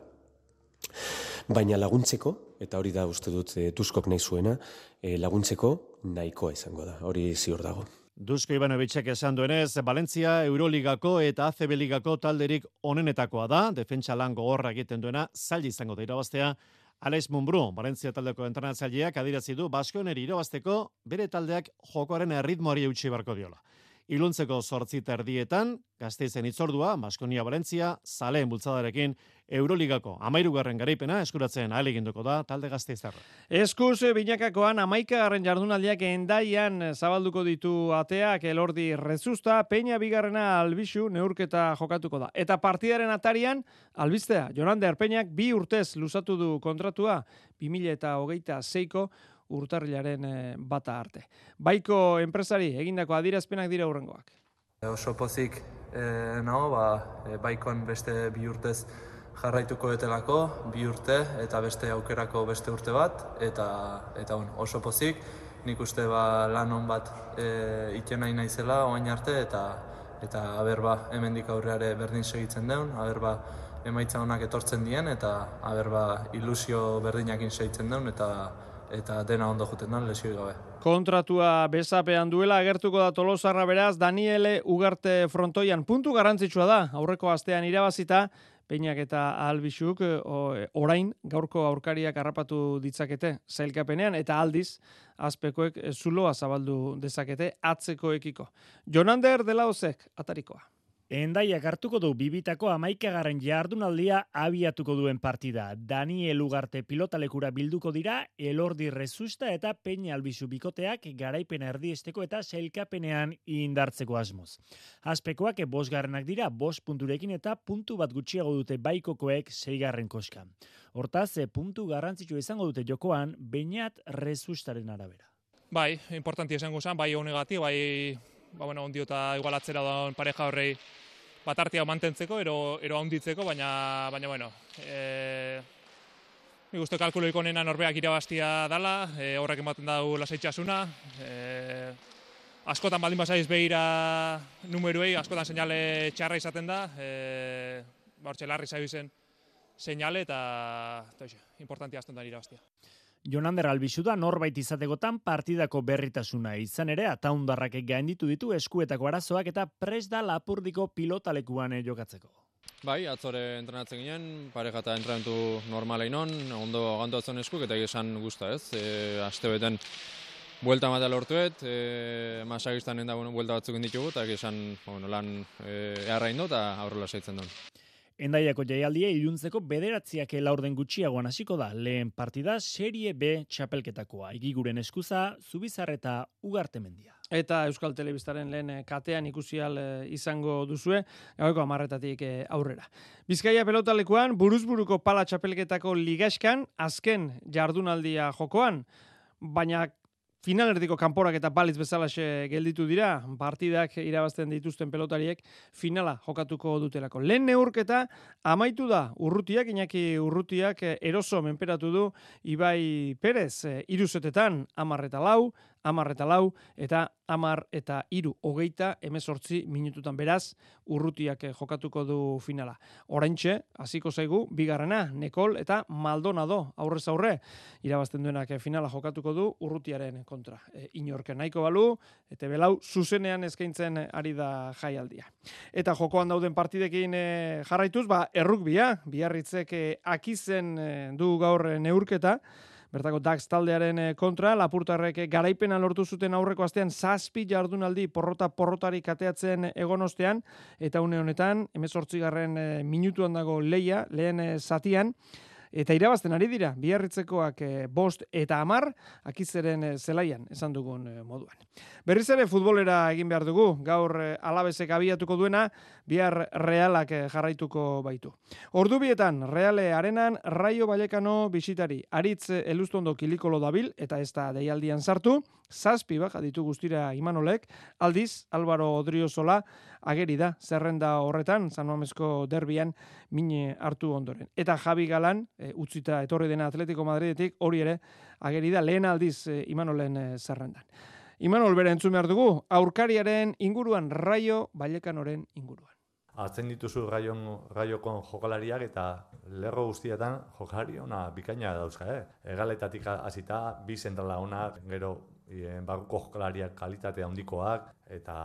baina laguntzeko, eta hori da uste dut e, Tuskok nahi zuena, e, laguntzeko nahikoa izango da, hori ziur dago. Dusko Ivanovicek esan duenez, Valentzia Euroligako eta ACB Ligako talderik onenetakoa da, defentsa lan gogorra egiten duena, zail izango da irabaztea, Alex Mumbru, Valentzia taldeko entrenatzaileak adirazi du Baskoneri irabazteko bere taldeak jokoaren erritmoari eutxi barko diola. Iluntzeko sortzi terdietan, gazteizen itzordua, Baskonia Valentzia, zaleen bultzadarekin, Euroligako amairugarren garaipena eskuratzen ahaleginduko da talde gazteizarra. Eskuz binakakoan amaika garren jardunaldiak endaian zabalduko ditu ateak elordi rezusta, peina bigarrena albisu neurketa jokatuko da. Eta partidaren atarian, albistea, Jonande Arpeinak bi urtez luzatu du kontratua, 2000 eta zeiko, urtarrilaren eh, bata arte. Baiko enpresari egindako adirazpenak dira urrengoak. Oso pozik e, nago, ba, e, baikon beste bi urtez jarraituko etelako, bi urte eta beste aukerako beste urte bat, eta, eta bueno, oso pozik, nik uste ba, lan hon bat e, nahi naizela oain arte, eta eta aber ba, hemendik aurreare berdin segitzen deun, aber ba, emaitza honak etortzen dien, eta aber ba, ilusio berdinakin segitzen deun, eta eta dena ondo juten da lesio gabe. Kontratua besapean duela agertuko da Tolosarra beraz Daniele Ugarte frontoian puntu garrantzitsua da aurreko astean irabazita Peinak eta Albixuk orain gaurko aurkariak harrapatu ditzakete zailkapenean eta aldiz azpekoek zuloa zabaldu dezakete atzekoekiko. Jonander Delaozek atarikoa. Endaiak hartuko du bibitako amaikagarren jardunaldia abiatuko duen partida. Daniel Ugarte pilotalekura bilduko dira, elordi rezusta eta peina albizu bikoteak garaipen erdiesteko eta selkapenean indartzeko asmoz. Azpekoak bosgarrenak dira, bos punturekin eta puntu bat gutxiago dute baikokoek zeigarren koska. Hortaz, puntu garrantzitsua izango dute jokoan, bainat rezustaren arabera. Bai, importanti izango zen, bai honegati, bai ba, bueno, ondio eta igualatzera da pareja horrei bat mantentzeko, ero, ero handitzeko, baina, baina bueno, e, nik uste kalkulo ikonena norbeak irabaztia dala, e, horrek ematen dau lasaitxasuna, e, askotan baldin basaiz behira numeruei, askotan seinale txarra izaten da, e, ba, hortxe larri zen seinale eta, eta importantia azten da irabaztia. Jonander Albizu da norbait izategotan partidako berritasuna izan ere ataundarrak gainditu ditu eskuetako arazoak eta pres da lapurdiko pilotalekuan jokatzeko. Bai, atzore entrenatzen ginen, pareja eta entrenatu normalein on, ondo gantuatzen eskuk eta esan guzta ez. E, aste beten buelta matea lortuet, e, masagistan enda bueno, buelta batzuk ditugu eta esan bueno, lan e, eharra eta aurrela saitzen duen. Endaiako jaialdia iluntzeko bederatziak laurden gutxiagoan hasiko da. Lehen partida serie B txapelketakoa. Igiguren eskuza, Zubizar eta Ugarte mendia. Eta Euskal Telebistaren lehen eh, katean ikusial eh, izango duzue, gaueko amarretatik eh, aurrera. Bizkaia pelotalekuan, buruzburuko pala txapelketako ligaskan, azken jardunaldia jokoan, baina finalerdiko kanporak eta balitz bezalaxe gelditu dira, partidak irabazten dituzten pelotariek finala jokatuko dutelako. Lehen neurketa amaitu da urrutiak, inaki urrutiak eroso menperatu du Ibai Perez, iruzetetan amarreta lau, amar eta lau, eta amar eta iru, hogeita, emezortzi minututan beraz, urrutiak eh, jokatuko du finala. Oraintxe, hasiko zaigu, bigarrena, Nekol eta Maldonado, aurrez aurre, irabazten duenak eh, finala jokatuko du urrutiaren kontra. E, inorke nahiko balu, eta belau, zuzenean eskaintzen ari da jaialdia. Eta jokoan dauden partidekin jarraituz, ba, errukbia, biarritzek e, akizen du gaur neurketa, Bertako Dax taldearen eh, kontra, Lapurtarrek garaipena lortu zuten aurreko astean zazpi jardunaldi porrota porrotari kateatzen egonostean, eta une honetan, emezortzigarren eh, minutuan dago leia, lehen eh, zatian, Eta irabazten ari dira, biarritzekoak e, bost eta amar, akizeren e, zelaian, esan dugun e, moduan. Berriz ere futbolera egin behar dugu, gaur e, alabezek abiatuko duena, bihar realak jarraituko baitu. Ordu bietan, reale arenan, raio balekano bisitari, aritz elustondo kilikolo dabil, eta ez da deialdian sartu, zazpi baja ditu guztira imanolek, aldiz, Álvaro Odriozola, ageri da, zerrenda horretan, San derbian, mine hartu ondoren. Eta Javi Galan, e, utzita etorri dena Atletico Madridetik, hori ere, ageri da, lehen aldiz e, Imanolen e, zerrendan. Imanol bere entzun behar dugu, aurkariaren inguruan, raio balekanoren inguruan. Atzen dituzu raion, raiokon jokalariak eta lerro guztietan jokalari ona bikaina dauzka, eh? Egaletatik hasita bi zentrala onak, gero barruko jokalariak kalitate handikoak eta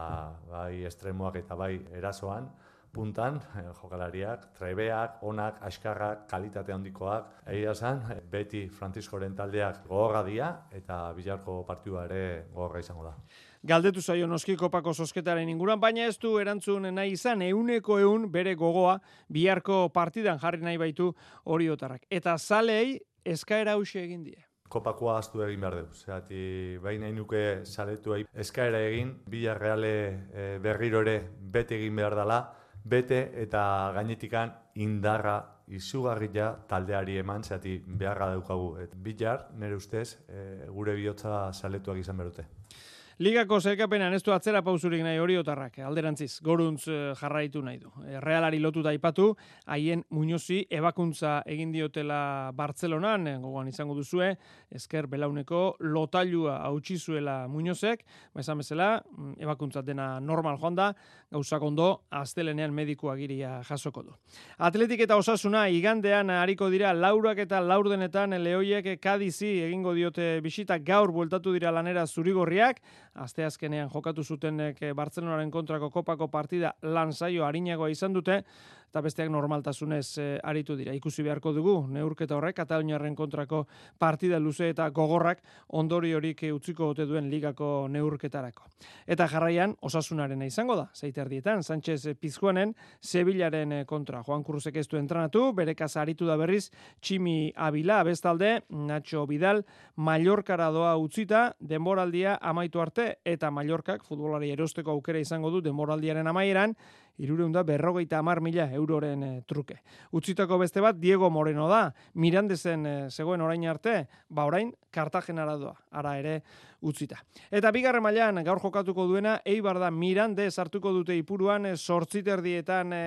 bai estremoak eta bai erasoan puntan eh, jokalariak, trebeak, onak, askarrak, kalitate handikoak. Egia esan, beti Franciscoren taldeak gogorra dia eta bilarko partua ere gogorra izango da. Galdetu zaio noski kopako sosketaren inguruan, baina ez du erantzun nahi izan, euneko eun bere gogoa biharko partidan jarri nahi baitu hori otarrak. Eta zalei eskaera hause egin die kopakoa aztu egin behar dugu. Zerati, baina inuke saletu eskaera egin, bila reale e, berriro ere bete egin behar dela, bete eta gainetikan indarra izugarria taldeari eman, zerati beharra daukagu. Et, bilar, nire ustez, e, gure bihotza saletuak izan berute. Ligako zelkapenan ez du atzera pauzurik nahi hori otarrak, alderantziz, goruntz eh, jarraitu nahi du. E, realari lotu daipatu, haien muñozi ebakuntza egin diotela Bartzelonan, gogoan izango duzue, esker belauneko lotailua hautsi zuela muñozek, baizan bezala, mm, ebakuntza dena normal joan da, gauzak ondo, astelenean mediku agiria jasoko du. Atletik eta osasuna, igandean hariko dira, laurak eta laurdenetan lehoiek kadizi egingo diote bisita. Gaur bueltatu dira lanera zurigorriak, asteazkenean jokatu zutenek Bartzelonaren kontrako kopako partida lan saio harinagoa izan dute, eta besteak normaltasunez e, aritu dira. Ikusi beharko dugu, neurketa horrek, Kataluniarren kontrako partida luze eta gogorrak ondori horik utziko ote duen ligako neurketarako. Eta jarraian, osasunaren izango da, zeiter dietan, Sánchez Pizjuanen, Sevillaren eh, kontra. Juan Cruzek ez du entranatu, bere aritu da berriz, Tximi Abila, bestalde, Nacho Vidal, Mallorcara doa utzita, denboraldia amaitu arte, eta Mallorkak futbolari erosteko aukera izango du denboraldiaren amaieran, irureunda berrogeita amar mila euroren e, truke. Utzitako beste bat, Diego Moreno da, Mirandezen e, zegoen orain arte, ba orain, Kartagenara doa, ara ere, utzita. Eta bigarren mailan gaur jokatuko duena Eibar da Mirande sartuko dute ipuruan eh, sortziterdietan e,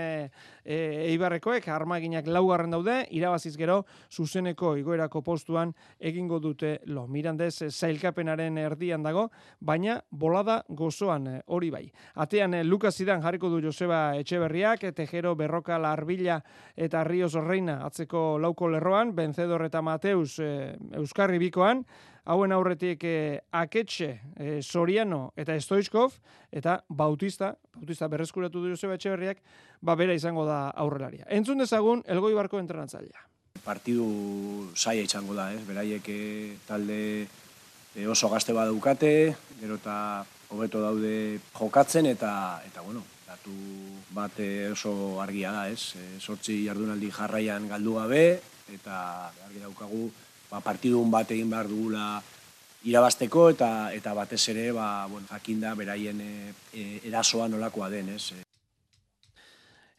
e, Eibarrekoek armaginak laugarren daude irabaziz gero zuzeneko igoerako postuan egingo dute lo Mirandez zailkapenaren erdian dago baina bolada gozoan hori bai. Atean Lucas Zidane jarriko du Joseba Etxeberriak Tejero Berroka Larbilla eta Rios Reina atzeko lauko lerroan Benzedor eta Mateus e, Euskarri bikoan hauen aurretik eh, Aketxe, eh, Soriano eta Stoichkov, eta Bautista, Bautista berreskuratu du Joseba Etxeberriak, ba bera izango da aurrelaria. Entzun dezagun, elgoi barko entrenatzailea. Partidu saia izango da, ez? Beraiek eh, talde oso gazte badaukate, gero eta hobeto daude jokatzen, eta, eta bueno, Datu bat oso argia da, ez? E, sortzi jardunaldi jarraian galdu gabe, eta argi daukagu, ba, partidun bat egin behar dugula irabasteko, eta eta batez ere, ba, bueno, jakinda, beraien e, e, erasoa nolakoa den, ez?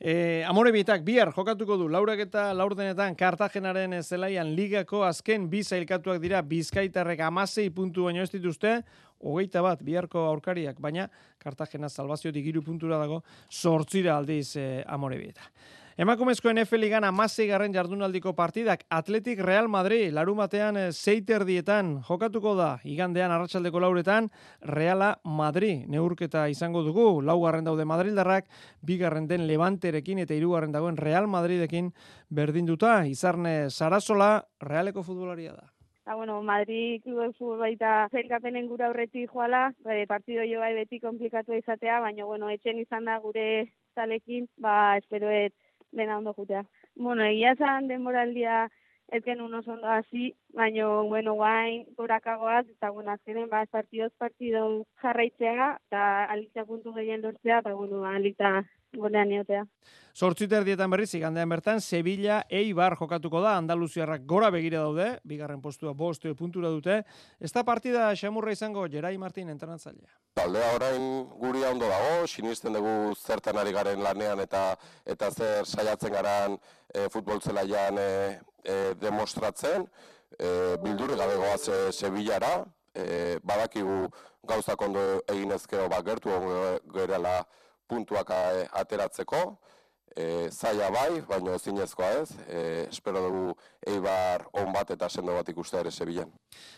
E, amore bietak, bihar jokatuko du, laurak eta laurdenetan Kartagenaren zelaian ligako azken bi zailkatuak dira bizkaitarrek amasei puntu baino ez dituzte, hogeita bat biharko aurkariak, baina Kartagena salvazio digiru puntura dago, sortzira aldiz e, amore bietak. Emakumezko NFL ligan amasei garren jardunaldiko partidak Atletik Real Madrid larumatean zeiter eh, jokatuko da. Igandean arratsaldeko lauretan Reala Madrid neurketa izango dugu. Lau garren daude Madrildarrak bigarren den Levanterekin eta hirugarren dagoen Real Madridekin berdinduta. Izarne Sarasola Realeko futbolaria da. Ta bueno, Madrid futbol baita zerkapenen gura aurretik joala, bai, partido jo bai beti komplikatu izatea, baina bueno, etxen izan da gure zalekin, ba, esperoet dena ondo jutea. Bueno, egia zan denboraldia ez genuen oso ondo hasi, baina, bueno, guain, gorakagoaz, eta, bueno, azkenen, ba, partidoz partido jarraitzea, eta alitzea puntu gehien lortzea, eta, bueno, alitzea golean iotea. Zortziter dietan berriz, igandean bertan, Sevilla Eibar jokatuko da, Andaluziarrak gora begira daude, bigarren postua bostu puntura dute. Ez da partida xamurra izango, Gerai Martin entrenatzailea. Taldea orain guri ondo dago, sinisten dugu zertan ari garen lanean eta eta zer saiatzen garan e, futbol zelaian e, e, demostratzen. E, bildurri gabe goaz e, Sevillara, e, badakigu gauzak ondo egin ezkero bat gertu gerela puntuak ateratzeko e, zaila bai, baina zinezkoa ez, e, espero dugu eibar on bat eta sendo bat ikustea ere Sevillan.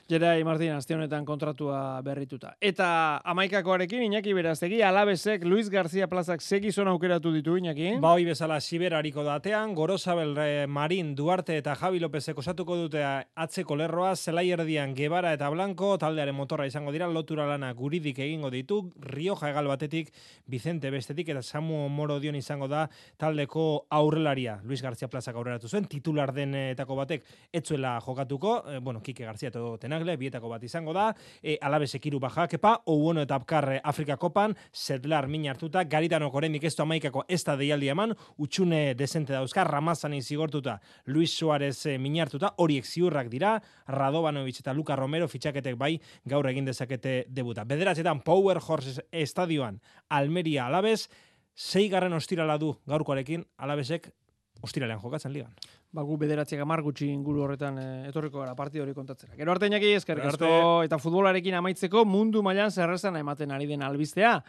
Jerai Martin, azte honetan kontratua berrituta. Eta amaikakoarekin, Iñaki Beraztegi, alabezek Luis García Plazak segizon aukeratu ditu, Iñaki? Ba, hoi bezala siberariko datean, Gorosabel Marin, Duarte eta Javi Lopezek osatuko dute atzeko lerroa, zelai erdian Gebara eta Blanco, taldearen motorra izango dira, lotura lana guridik egingo ditu, Rioja egal batetik, Vicente bestetik, eta Samu Moro dion izango da, taldeko aurrelaria Luis García Plaza aurreratu zuen titular denetako batek etzuela jokatuko eh, bueno Kike García todo tenagle bietako bat izango da e, Alabe Sekiru baja kepa o bueno eta Apkar Afrika Kopan Sedlar min hartuta Garitano Korenik esto amaikako esta deialdi eman utxune desente dauzka Ramazan zigortuta Luis Suarez e, min hartuta horiek ziurrak dira Radovanovic eta Luka Romero fitxaketek bai gaur egin dezakete debuta. Bederatzetan Power Horses estadioan Almeria Alabez garren ostirala du gaurkoarekin, alabesek ostiralean jokatzen ligan. Ba, gu bederatziak amar gutxi inguru horretan e, etorriko gara partido hori kontatzera. Gero arte inaki eta futbolarekin amaitzeko mundu mailan zerrezan ematen ari den albistea.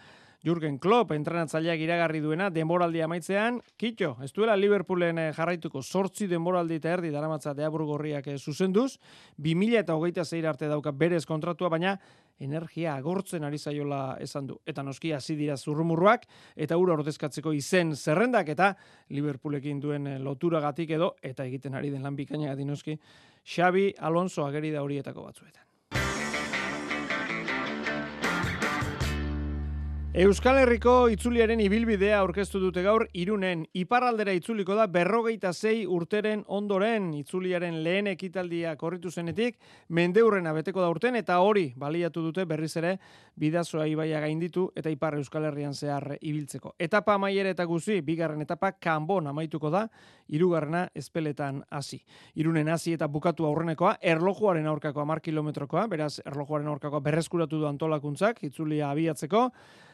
Jurgen Klopp entrenatzaileak iragarri duena denboraldi amaitzean, kitxo, ez duela Liverpoolen eh, jarraituko sortzi denboraldi eta erdi daramatza deabur gorriak eh, zuzenduz, 2000 eta hogeita zeir arte dauka berez kontratua, baina energia agortzen ari zaiola esan du. Eta noski hasi dira zurrumurruak, eta ura ordezkatzeko izen zerrendak, eta Liverpoolekin duen eh, loturagatik edo, eta egiten ari den lan bikaina noski, Xabi Alonso ageri da horietako batzuetan. Euskal Herriko itzuliaren ibilbidea aurkeztu dute gaur irunen iparraldera itzuliko da berrogeita zei urteren ondoren itzuliaren lehen ekitaldia korritu zenetik mendeurrena beteko da urten eta hori baliatu dute berriz ere bidazoa ibaia gainditu eta ipar Euskal Herrian zehar ibiltzeko. Etapa amaiere eta guzi, bigarren etapa kanbon amaituko da, irugarrena espeletan hasi. Irunen hasi eta bukatu aurrenekoa, erlojuaren aurkakoa mar kilometrokoa, beraz erlojuaren aurkakoa berreskuratu du antolakuntzak, itzulia abiatzeko,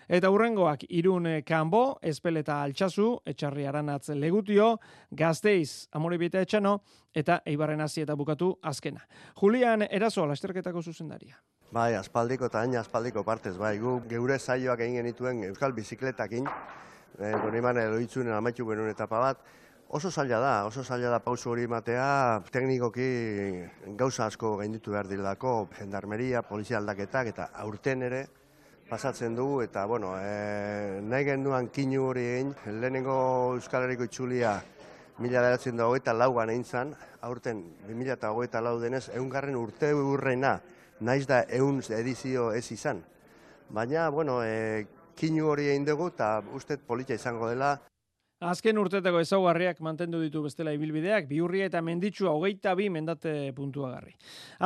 Eta hurrengoak irun kanbo, espeleta altxazu, etxarri aranatz legutio, gazteiz amore bita etxano, eta eibarren hasi eta bukatu azkena. Julian, erazo, lasterketako zuzendaria. Bai, aspaldiko eta aina aspaldiko partez, bai, gu geure saioak egin genituen euskal bizikletakin, e, eh, gure iman edoitzunen amaitu genuen etapa bat, oso zaila da, oso zaila da pausu hori matea, teknikoki gauza asko gainditu behar dilako, jendarmeria, polizia aldaketak, eta aurten ere, pasatzen dugu eta bueno, e, nahi genduan kinu hori egin, lehenengo Euskal Herriko itxulia mila daratzen dago eta laugan egin zan, aurten 2000 eta hogeita lau denez, eungarren urte urrena, naiz da eun edizio ez izan. Baina, bueno, e, kinu hori egin dugu eta uste polita izango dela, Azken urtetako ezaugarriak mantendu ditu bestela ibilbideak, biurria eta menditsua hogeita bi mendate puntuagarri.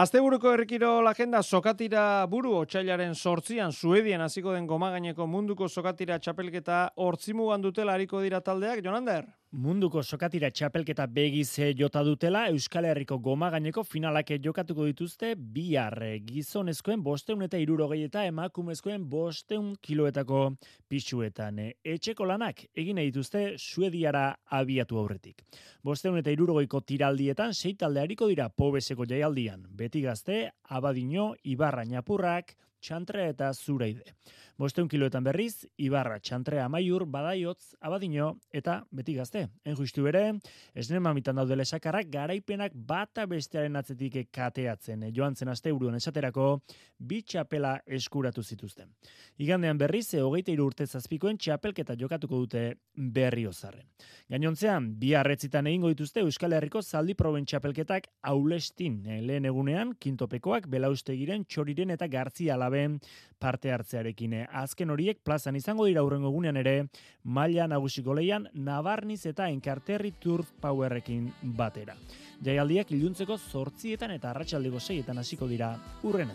Asteburuko errikiro agenda sokatira buru otxailaren sortzian Suedian hasiko den gomagaineko munduko sokatira txapelketa hortzimugan dutela hariko dira taldeak, Jonander? Munduko sokatira txapelketa begize jota dutela Euskal Herriko goma gaineko finalak jokatuko dituzte bihar gizonezkoen bosteun eta irurogei eta emakumezkoen bosteun kiloetako pixuetan. Etxeko lanak egine dituzte suediara abiatu aurretik. Bosteun eta irurogeiko tiraldietan sei talde hariko dira pobeseko jaialdian. Beti gazte, abadino, ibarra napurrak, txantre eta zureide. Bosteun kiloetan berriz, Ibarra, Txantrea, Maiur, Badaiotz, Abadino eta Beti Gazte. Enjustu bere, esnen mamitan daude lesakarrak garaipenak bata bestearen atzetik kateatzen. Joan zen aste uruan esaterako, bi txapela eskuratu zituzten. Igandean berriz, e, hogeita urte zazpikoen txapelketa jokatuko dute berri ozarren. Gainontzean, bi arretzitan egingo dituzte Euskal Herriko zaldi proben txapelketak aulestin. E, lehen egunean, kintopekoak, belaustegiren, txoriren eta gartzi alaben parte hartzearekin. Azken horiek plazan izango dira hurrengo egunean ere, maila nagusiko leian, nabarniz eta enkarterri turf powerrekin batera. Jaialdiak iluntzeko zortzietan eta arratsaldeko seietan hasiko dira urren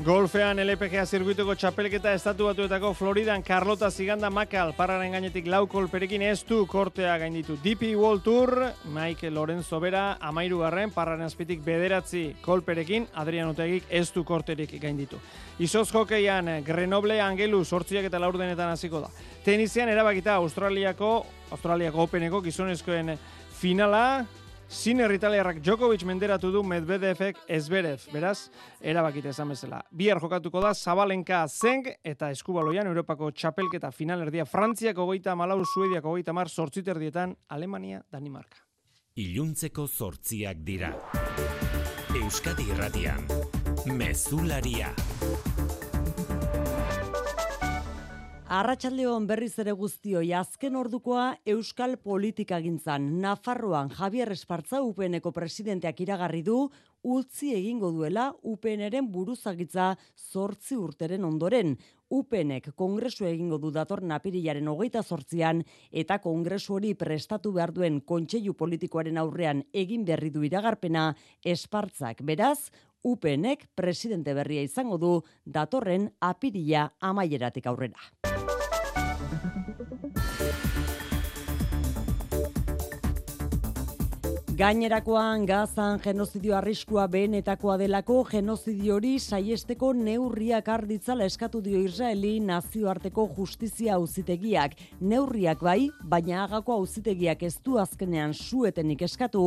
Golfean LPGA zirkuituko txapelketa estatu batuetako Floridan Carlota Ziganda Makal pararen gainetik lau kolperekin ez du kortea gainditu. DP World Tour, Mike Lorenzo Bera, amairu garren, pararen azpitik bederatzi kolperekin, Adrian Otegik ez du korterik gainditu. Izoz hokeian Grenoble Angelu sortziak eta laurdenetan hasiko da. Tenizian erabakita Australiako, Australiako Openeko gizonezkoen finala, Zin herritalearrak Djokovic menderatu du Medvedevek ezberez, beraz, erabakite esan bezala. Bihar jokatuko da Zabalenka Zeng eta Eskubaloian Europako txapelketa final erdia Frantziako goita Malau Suediako goita Mar sortziterdietan Alemania Danimarka. Iluntzeko sortziak dira. Euskadi Irratian. Mezularia. Arratxaldeon berriz ere guztioi azken ordukoa Euskal Politika gintzan. Nafarroan Javier Espartza UPNeko presidenteak iragarri du utzi egingo duela UPNren buruzagitza zortzi urteren ondoren. UPNek kongresu egingo du dator napirilaren hogeita zortzian eta kongresu hori prestatu behar duen kontseilu politikoaren aurrean egin berri du iragarpena Espartzak. Beraz, UPNek presidente berria izango du datorren apirila amaieratik aurrera. Gainerakoan gazan genozidio arriskua behenetakoa delako genozidio hori saiesteko neurriak arditzala eskatu dio Israeli nazioarteko justizia auzitegiak. Neurriak bai, baina agako auzitegiak ez du azkenean suetenik eskatu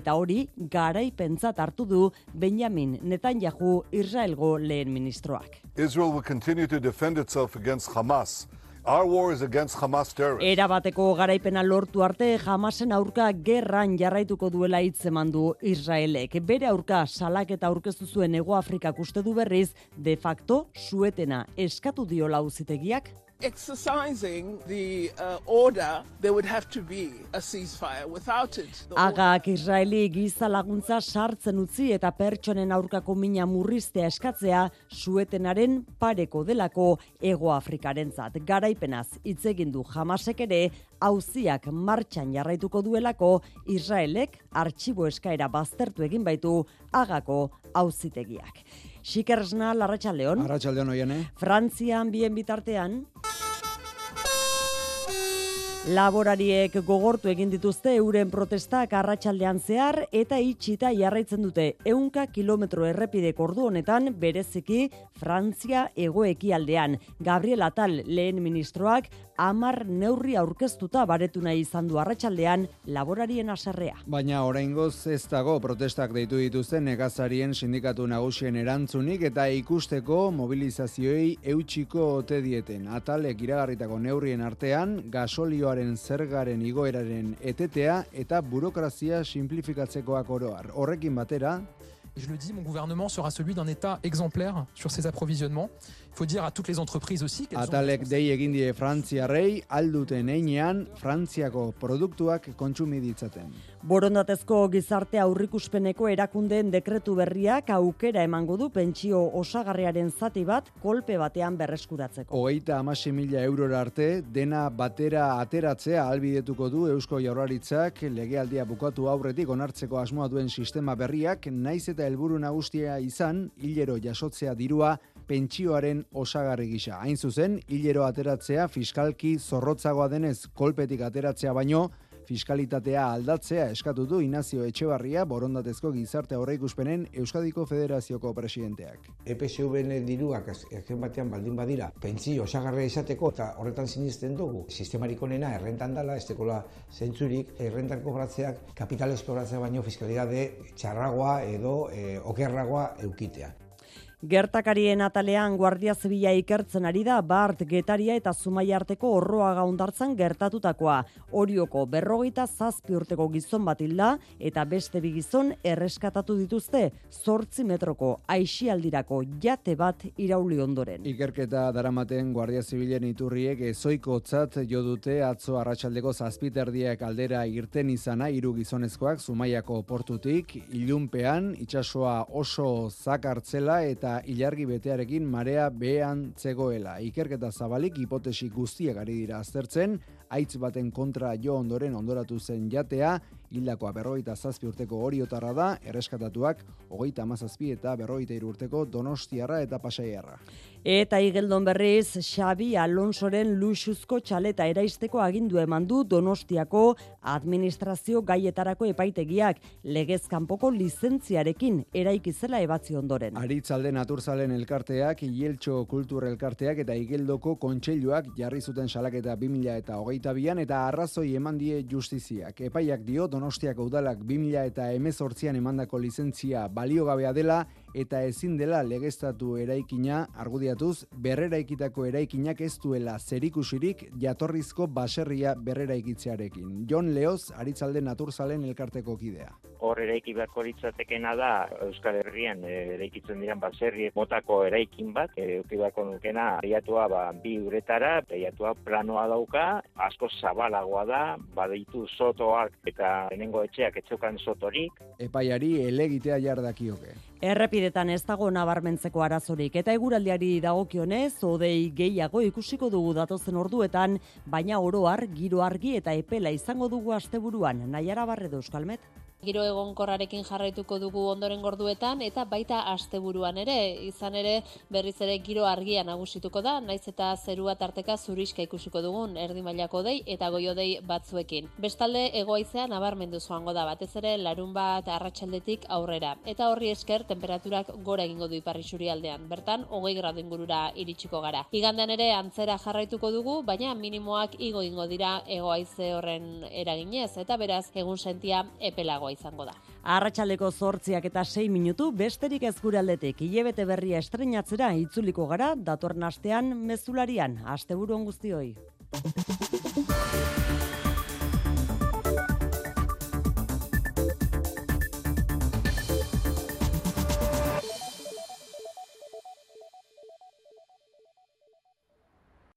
eta hori garaipentzat hartu du Benjamin Netanyahu Israelgo lehen ministroak. Israel will continue to defend itself against Hamas. Our war is against Hamas terrorists. Era bateko garaipena lortu arte Hamasen aurka gerran jarraituko duela hitzeman du Israelek. Bere aurka salaketa aurkeztu zuen Hego Afrikak uste du berriz de facto suetena eskatu diola uzitegiak exercising the uh, order, there would have to be a ceasefire. Without it... Agak Israeli giza laguntza sartzen utzi eta pertsonen aurkako mina murriztea eskatzea suetenaren pareko delako Ego Afrikaren zat. Garaipenaz hitz egin du jamasek ere hauziak martxan jarraituko duelako Israelek artxibo eskaera baztertu egin baitu agako hauzitegiak. Xikersna, Larratxaldeon. Larratxaldeon, oian, eh? Frantzian bien bitartean. Laborariek gogortu egin dituzte euren protestak arratsaldean zehar eta itxita jarraitzen dute ehunka kilometro errepide ordu honetan bereziki Frantzia egoekialdean. Gabriel Atal lehen ministroak amar neurri aurkeztuta baretu nahi izan du arratsaldean laborarien aserrea. Baina oraingoz ez dago protestak deitu dituzten negazarien sindikatu nagusien erantzunik eta ikusteko mobilizazioei eutxiko ote dieten. Atalek iragarritako neurrien artean gasolioaren zergaren igoeraren etetea eta burokrazia simplifikatzekoak oroar. Horrekin batera, je le dis, mon gouvernement sera celui d'un État exemplaire sur ses approvisionnements faut dire à toutes les entreprises aussi Atalek dei egin die Frantziarrei alduten einean Frantziako produktuak kontsumi ditzaten. Borondatezko gizarte aurrikuspeneko erakundeen dekretu berriak aukera emango du pentsio osagarriaren zati bat kolpe batean berreskuratzeko. Hogeita amasi mila eurora arte, dena batera ateratzea albidetuko du Eusko Jaurlaritzak legealdia bukatu aurretik onartzeko asmoa duen sistema berriak, naiz eta helburu nagusia izan, hilero jasotzea dirua pentsioaren osagarri gisa. Hain zuzen, hilero ateratzea fiskalki zorrotzagoa denez kolpetik ateratzea baino, fiskalitatea aldatzea eskatu du Inazio Etxebarria borondatezko gizarte aurreikuspenen Euskadiko Federazioko presidenteak. EPSV-en diruak azken batean baldin badira, pentsio osagarria izateko eta horretan sinisten dugu. Sistemarik onena errentan dala, ez dekola zentzurik, errentan kobratzeak kapitalez kobratzea baino fiskalidade txarragoa edo e, okerragoa eukitea. Gertakarien atalean Guardia Zibila ikertzen ari da Bart Getaria eta Zumaia arteko orroa gaundartzan gertatutakoa. Orioko berrogeita zazpi urteko gizon bat hilda eta beste bi gizon erreskatatu dituzte zortzi metroko aixialdirako jate bat irauli ondoren. Ikerketa daramaten Guardia Zibilen iturriek ezoikotzat jo dute atzo arratsaldeko zazpiterdiak aldera irten izana hiru gizonezkoak Zumaiako portutik ilunpean itsasoa oso zakartzela eta ilargi betearekin marea behean zegoela. Ikerketa zabalik hipotesi guztiak ari dira aztertzen, aitz baten kontra jo ondoren ondoratu zen jatea, hildakoa berrogeita zazpi urteko oriotarra da, erreskatatuak hogeita amazazpi eta berrogeita urteko donostiarra eta pasaiarra. Eta igeldon berriz, Xabi Alonsoren luxuzko txaleta eraisteko agindu eman du Donostiako administrazio gaietarako epaitegiak legez kanpoko lizentziarekin eraiki zela ebatzi ondoren. Aritzalde Naturzalen elkarteak, Ieltxo Kultur elkarteak eta Igeldoko kontseiluak jarri zuten salaketa 2000 eta hogeita bian eta arrazoi eman die justiziak. Epaiak dio Donostiako udalak 2000 eta emezortzian emandako lizentzia baliogabea dela eta ezin dela legeztatu eraikina argudiatuz berreraikitako eraikinak ez duela zerikusirik jatorrizko baserria berreraikitzearekin. Jon Leoz, Aritzalde Naturzalen elkarteko kidea. Hor eraiki beharko litzatekena da Euskal Herrian eh, eraikitzen diren baserri motako eraikin bat, eh, eduki beharko nukena aiatua ba, bi uretara, aiatua planoa dauka, asko zabalagoa da, badeitu sotoak eta lehenengo etxeak etxokan sotorik. Epaiari elegitea jardakioke. Errepidetan ez dago nabarmentzeko arazorik eta eguraldiari dagokionez odei gehiago ikusiko dugu datozen orduetan, baina oro har giro argi eta epela izango dugu asteburuan. Naiara Barredo Euskalmet. Giro egonkorrarekin jarraituko dugu ondoren gorduetan eta baita asteburuan ere, izan ere berriz ere giro argia nagusituko da, naiz eta zerua tarteka zuriska ikusiko dugun erdi mailako dei eta goio dei batzuekin. Bestalde egoaizea nabarmendu joango da batez ere larun bat arratsaldetik aurrera eta horri esker temperaturak gora egingo du iparri aldean. Bertan 20 gradu ingurura iritsiko gara. Igandean ere antzera jarraituko dugu, baina minimoak igo ingo dira egoaize horren eraginez eta beraz egun sentia epelagoa izango da. Arratxaleko zortziak eta 6 minutu besterik ez gure aldetik. Ilebete berria estrenatzera itzuliko gara datorren astean mezularian. Asteburu on guztioi.